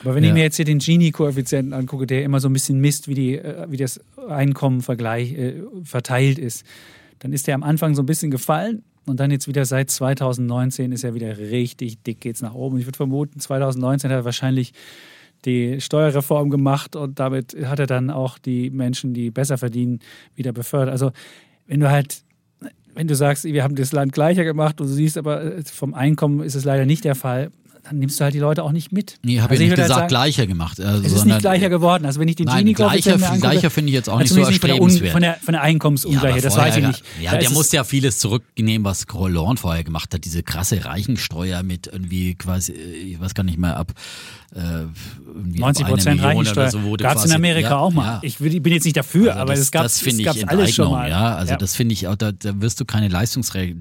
Aber wenn ja. ich mir jetzt hier den Gini-Koeffizienten angucke, der immer so ein bisschen misst, wie, die, äh, wie das Einkommen vergleich, äh, verteilt ist, dann ist der am Anfang so ein bisschen gefallen. Und dann jetzt wieder seit 2019 ist er wieder richtig dick, geht's nach oben. Ich würde vermuten, 2019 hat er wahrscheinlich die Steuerreform gemacht und damit hat er dann auch die Menschen, die besser verdienen, wieder befördert. Also wenn du halt wenn du sagst, wir haben das Land gleicher gemacht und du siehst aber, äh, vom Einkommen ist es leider nicht der Fall, dann nimmst du halt die Leute auch nicht mit. Nee, habe also ich nicht gesagt, halt sagen, gleicher gemacht. Also, es ist nicht gleicher geworden. Also wenn ich den Gini gleicher, angucke, gleicher finde ich jetzt auch nicht so erstrebenswert. Von der, von der Einkommensungleichheit, ja, das weiß ich nicht. Ja, da der musste ja vieles zurücknehmen, was Hollande vorher gemacht hat. Diese krasse Reichensteuer mit irgendwie quasi, ich weiß gar nicht mehr, ab äh, irgendwie irgendwie 90 eine Prozent Reichensteuer. so Gab es in Amerika ja, auch mal. ja. Ich bin jetzt nicht dafür, Also aber das, es gab das finde es ich gab's alles schon mal. ja. Also Ja. das finde ich auch, da, da wirst du keine Leistungsträger,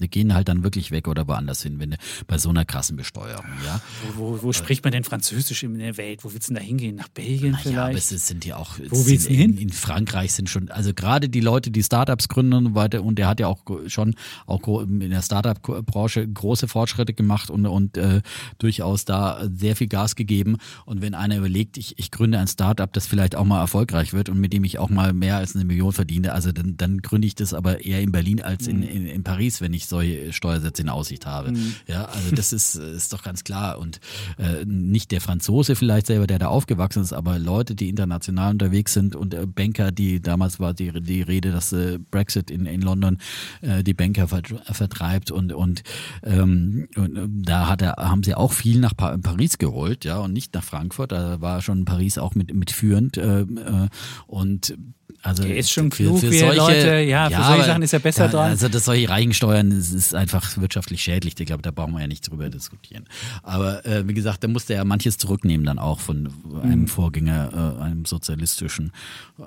die gehen halt dann wirklich weg oder woanders hin, wenn du bei so einer krassen Besteuerung, ja. Wo, wo, wo spricht man denn Französisch in der Welt? Wo willst du denn da hingehen? Nach Belgien Ja, aber vielleicht? es sind ja auch. Wo willst du hin? In, in Frankreich sind schon, also gerade die Leute, die Startups gründen und so weiter, und der hat ja auch schon auch in der Startup-Branche große Fortschritte gemacht und, und äh, durchaus da sehr viel Gas gegeben. Und wenn einer überlegt, ich, ich gründe ein Startup, das vielleicht auch mal erfolgreich wird und mit dem ich auch mal mehr als eine Million verdiene, also dann, dann gründe ich das aber eher in Berlin als in, in, in Paris, wenn ich solche Steuersätze in Aussicht habe. Ja, also das ist, ist doch ganz klar. Und äh, nicht der Franzose vielleicht selber, der da aufgewachsen ist, aber Leute, die international unterwegs sind und äh, Banker, die damals war die, die Rede, dass äh, Brexit in, in London äh, die Banker vert, vertreibt und, und, ähm, und äh, da hat er, haben sie auch viel nach pa Paris geholt, ja, und nicht nach Frankfurt. Da war schon Paris auch mit, mit führend äh, äh, und also Der ist schon für- klug, für wie er solche, Leute- ja, für solche Sachen ist er besser ja, dran. Also das solche Reichensteuern ist, ist einfach wirtschaftlich schädlich. Ich glaube, da brauchen wir ja nicht drüber diskutieren. Aber äh, wie gesagt, da musste er manches zurücknehmen dann auch von einem Mhm. Vorgänger, äh, einem sozialistischen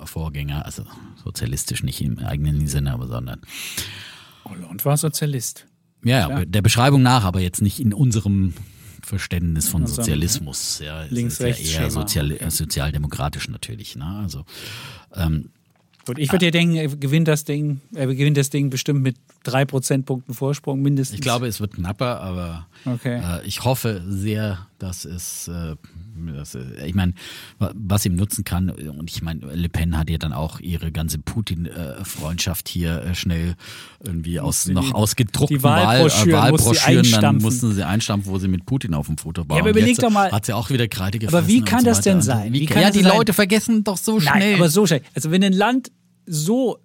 Vorgänger, also sozialistisch nicht im eigenen Sinne, aber sondern Hollande war Sozialist. ja, Klar. der Beschreibung nach, aber jetzt nicht in unserem Verständnis von unserem, Sozialismus. Ja, es Links, ist ja rechts eher sozial, äh, sozialdemokratisch natürlich. Ne? Also ähm, Gut, ich würde ja denken, er gewinnt das Ding, er gewinnt das Ding bestimmt mit drei Prozentpunkten Vorsprung mindestens. Ich glaube, es wird knapper, aber Okay. äh, ich hoffe sehr, dass es, äh, dass, äh, ich meine, wa- was ihm nutzen kann, und ich meine, Le Pen hat ja dann auch ihre ganze Putin-Freundschaft hier äh, schnell irgendwie aus, sie noch die- ausgedruckten die Wahlbroschüren Wahl, äh, Wahlbroschüren, dann mussten sie einstampfen, wo sie mit Putin auf dem Foto waren. Ja, aber überleg doch mal- Hat sie auch wieder Kreide gefressen. Aber wie kann so das denn sein? Wie, Wie kann ja, die sein? Leute vergessen doch so schnell. Nein, aber so schnell. Also wenn ein Land so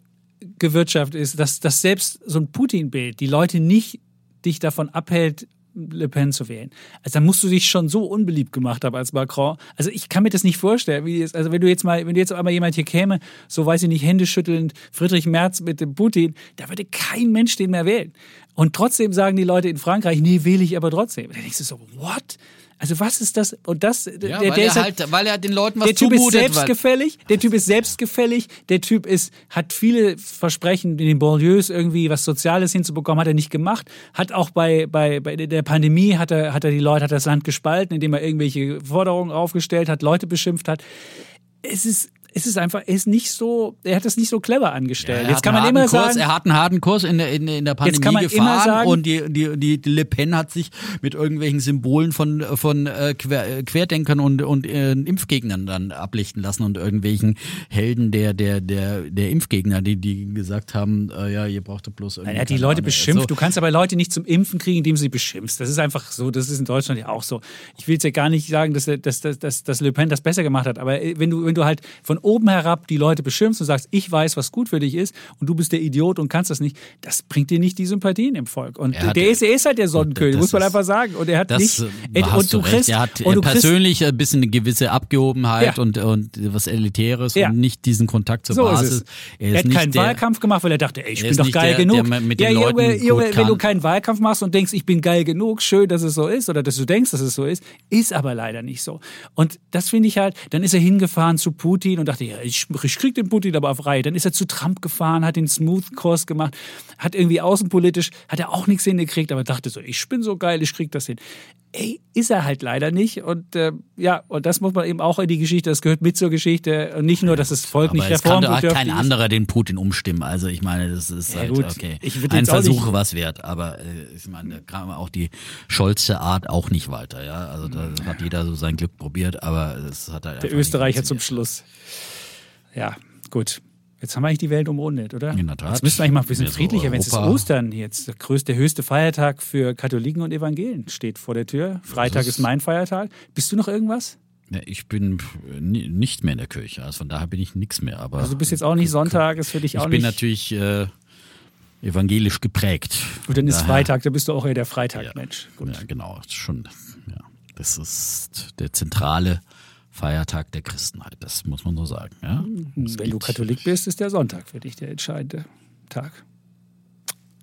gewirtschaftet ist, dass, dass selbst so ein Putin-Bild die Leute nicht dich davon abhält, Le Pen zu wählen. Also dann musst du dich schon so unbeliebt gemacht haben als Macron. Also ich kann mir das nicht vorstellen. Es, also wenn du jetzt mal, wenn du jetzt einmal jemand hier käme, so weiß ich nicht, händeschüttelnd, Friedrich Merz mit dem Putin, da würde kein Mensch den mehr wählen. Und trotzdem sagen die Leute in Frankreich, nee, wähle ich aber trotzdem. Da denkst du so, what? Also was ist das? Und das, ja, der, weil, der er halt, halt, weil er den Leuten was der Typ ist zumutet. selbstgefällig. Der Typ ist selbstgefällig. Der Typ ist, hat viele Versprechen in den Banlieues irgendwie was Soziales hinzubekommen, hat er nicht gemacht. Hat auch bei, bei, bei der Pandemie hat er, hat er die Leute, hat das Land gespalten, indem er irgendwelche Forderungen aufgestellt hat, Leute beschimpft hat. Es ist, es ist einfach, er ist nicht so, er hat das nicht so clever angestellt. Er Jetzt kann man immer Kurs, sagen, er hat einen harten Kurs in der, in, in der Pandemie gefahren sagen- und die, die, die, die Le Pen hat sich mit irgendwelchen Symbolen von, von äh, Quer, äh, Querdenkern und, und äh, Impfgegnern dann ablichten lassen und irgendwelchen Helden der, der, der, der Impfgegner, die, die gesagt haben, äh, ja, ihr braucht bloß irgendwie. Er hat die Leute Ahnung, beschimpft. so. Du kannst aber Leute nicht zum Impfen kriegen, indem du sie beschimpfst. Das ist einfach so. Das ist in Deutschland ja auch so. Ich will jetzt ja gar nicht sagen, dass, dass, dass, dass, dass Le Pen das besser gemacht hat. Aber wenn du, wenn du halt von oben herab die Leute beschimpfst und sagst, ich weiß, was gut für dich ist und du bist der Idiot und kannst das nicht, das bringt dir nicht die Sympathien im Volk. Und Er der ist, er ist halt der Sonnenkönig, muss man ist- einfach sagen. Und er hat Das nicht. äh, und du du kriegst, Er hat und du kriegst, persönlich ein bisschen eine gewisse Abgehobenheit Ja. und, und was Elitäres Ja. und nicht diesen Kontakt zur so ist Basis. es. Er Er, ist hat keinen der, Wahlkampf gemacht, weil er dachte, ey, ich bin ist doch geil der, der genug. mit ja, den Junge, Leuten Junge, gut wenn du kann. keinen Wahlkampf machst und denkst, ich bin geil genug, schön, dass es so ist oder dass du denkst, dass es so ist, ist aber leider nicht so. Und das finde ich halt, dann ist er hingefahren zu Putin und dachte, ja, ich, ich krieg den Putin aber auf Reihe. Dann ist er zu Trump gefahren, hat den Smooth-Kurs gemacht, hat irgendwie außenpolitisch, hat er auch nichts hingekriegt, aber dachte so, ich bin so geil, ich krieg das hin. Ey, ist er halt leider nicht. Und äh, ja, und das muss man eben auch in die Geschichte, das gehört mit zur Geschichte. Und nicht nur, dass das Volk Aber nicht es kann doch kein anderer den Putin umstimmen. Also ich meine, das ist Ja, halt gut. okay. Ein Versuch was wert, aber äh, ich meine, da kam auch die Scholze Art auch nicht weiter. Ja, also da hat jeder so sein Glück probiert, aber es hat halt Der Österreicher zum. Schluss. Ja, gut. Jetzt haben wir eigentlich die Welt umrundet, oder? In der Tat. Jetzt müssen wir eigentlich mal ein bisschen Ja, friedlicher, wenn es ist Ostern jetzt. Der größte, der höchste Feiertag für Katholiken und Evangelen steht vor der Tür. Freitag ist- ist mein Feiertag. Bist du noch irgendwas? Ja, ich bin äh, ni- nicht mehr in der Kirche, also von daher bin ich nix mehr. Aber Also du bist jetzt auch nicht Sonntag, ist für dich ich auch bin nicht. natürlich äh, evangelisch geprägt. Gut, dann ist Daher- Freitag, da bist du auch eher der Freitag-Mensch. Gut. Ja, genau, schon. Ja, das ist der zentrale Feiertag der Christenheit. Das muss man so sagen. Ja? Es Wenn du Katholik bist, ist der Sonntag für dich der entscheidende Tag.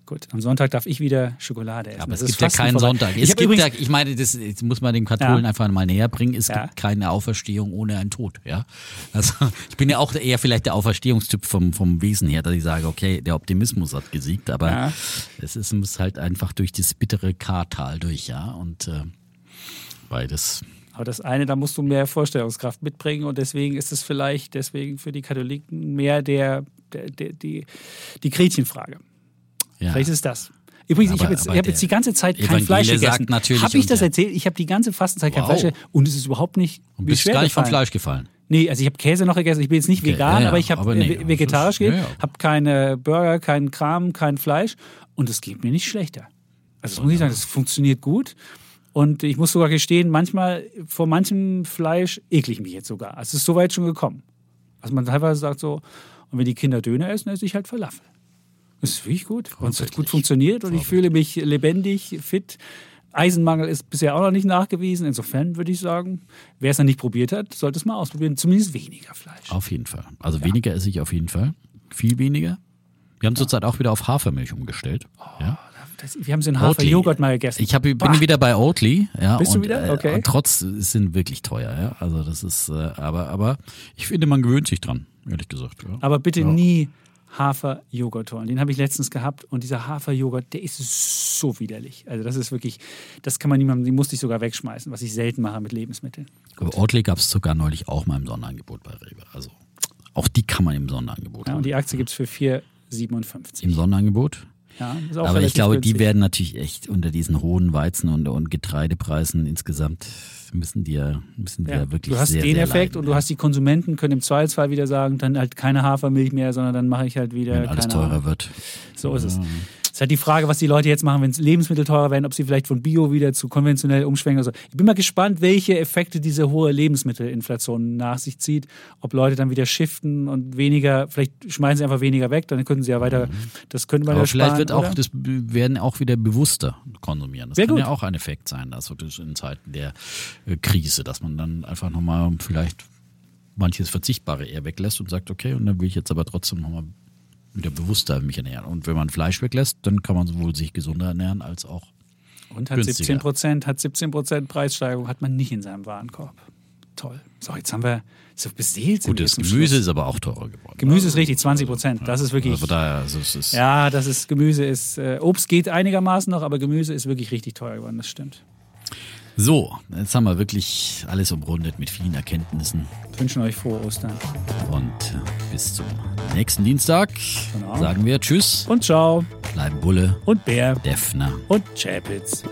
Gut, am Sonntag darf ich wieder Schokolade essen. Aber Das es ist gibt ja keinen vorbei. Sonntag. Ich Es gibt ja, ich meine, das muss man den Katholen Ja. einfach mal näher bringen. Es Ja. gibt keine Auferstehung ohne einen Tod. Ja, also ich bin ja auch eher vielleicht der Auferstehungstyp vom vom Wesen her, dass ich sage, okay, der Optimismus hat gesiegt, aber Ja. es ist muss halt einfach durch das bittere Kartal durch, ja und äh, beides. Aber das eine, da musst du mehr Vorstellungskraft mitbringen und deswegen ist es vielleicht deswegen für die Katholiken mehr der, der, der die, die Gretchenfrage. Ja. Vielleicht ist das. Übrigens, ich Aber- habe jetzt, ich hab jetzt die ganze Zeit kein Evangele Fleisch gegessen. natürlich Habe ich das unter- erzählt? Ich habe die ganze Fastenzeit kein Wow. Fleisch gegessen und es ist überhaupt nicht Und bist gar nicht vom. Fleisch gefallen. Nee, also ich habe Käse noch gegessen. Ich bin jetzt nicht Okay, vegan, ja, ja, aber ich habe aber nee, äh, vegetarisch gegessen, ja, ja. habe keine Burger, keinen Kram, kein Fleisch und es geht mir nicht schlechter. Also das muss ich sagen, das funktioniert gut. Und ich muss sogar gestehen, manchmal vor manchem Fleisch ekle ich mich jetzt sogar. Also es ist so weit schon gekommen. Also man teilweise sagt so, und wenn die Kinder Döner essen, esse ich halt Falafel. Das ist wirklich gut. Und es hat gut funktioniert und ich fühle mich lebendig, fit. Eisenmangel ist bisher auch noch nicht nachgewiesen. Insofern würde ich sagen, wer es noch nicht probiert hat, sollte es mal ausprobieren. Zumindest weniger Fleisch. Auf jeden Fall. Also weniger esse ich auf jeden Fall. Viel weniger. Wir haben zurzeit auch wieder auf Hafermilch umgestellt. ja. Das, wir haben so einen Hafer-Joghurt mal gegessen. Ich hab, bin Bah. wieder bei Oatly. Ja, Bist du und, wieder? äh, Okay. Und trotz sind wirklich teuer. Ja, also das ist, äh, aber aber ich finde, man gewöhnt sich dran. Ehrlich gesagt. Ja. Aber bitte Ja. nie Hafer-Joghurt holen. Den habe ich letztens gehabt und dieser Hafer-Joghurt, der ist so widerlich. Also das ist wirklich, das kann man niemandem, den musste ich sogar wegschmeißen, was ich selten mache mit Lebensmitteln. Aber Oatly gab es sogar neulich auch mal im Sonderangebot bei Rewe. Also auch die kann man im Sonderangebot. Ja, holen. und die Aktie gibt es für 4,57. Im Sonderangebot. Ja, Aber ich glaube, die günstig. werden natürlich echt unter diesen hohen Weizen- und, und Getreidepreisen insgesamt müssen die ja, müssen die ja, Ja, wirklich du hast sehr, den sehr Effekt leiden, und du ja. hast die Konsumenten können im Zweifelsfall wieder sagen, dann halt keine Hafermilch mehr, sondern dann mache ich halt wieder wenn alles teurer Ahnung. wird. So ist es. Es ist halt die Frage, was die Leute jetzt machen, wenn Lebensmittel teurer werden, ob sie vielleicht von Bio wieder zu konventionell umschwenken. Also ich bin mal gespannt, welche Effekte diese hohe Lebensmittelinflation nach sich zieht. Ob Leute dann wieder shiften und weniger, vielleicht schmeißen sie einfach weniger weg, dann können sie ja weiter, das könnte man Aber ja vielleicht sparen, wird auch, oder? das werden auch wieder bewusster konsumieren. Das Sehr kann gut. ja auch ein Effekt sein, also in Zeiten der äh, Krise, dass man dann einfach nochmal vielleicht manches Verzichtbare eher weglässt und sagt, okay, und dann will ich jetzt aber trotzdem nochmal wieder bewusster mich ernähren. Und wenn man Fleisch weglässt, dann kann man sowohl sich gesunder ernähren als auch Und hat günstiger. 17 Prozent, hat 17 Prozent Preissteigerung, hat man nicht in seinem Warenkorb. Toll. So, jetzt haben wir so beseelt. gutes zum Gemüse Schluss. ist aber auch teurer geworden. Gemüse ist richtig, 20 Prozent. Das ist wirklich. Also daher, also es ist, Ja, das ist Gemüse ist äh, Obst geht einigermaßen noch, aber Gemüse ist wirklich richtig teuer geworden. Das stimmt. So, jetzt haben wir wirklich alles umrundet mit vielen Erkenntnissen Wir wünschen euch frohe Ostern und äh, bis zum nächsten Dienstag Genau. sagen wir Tschüss, und ciao bleiben Bulle, und Bär Defner. und Chapitz.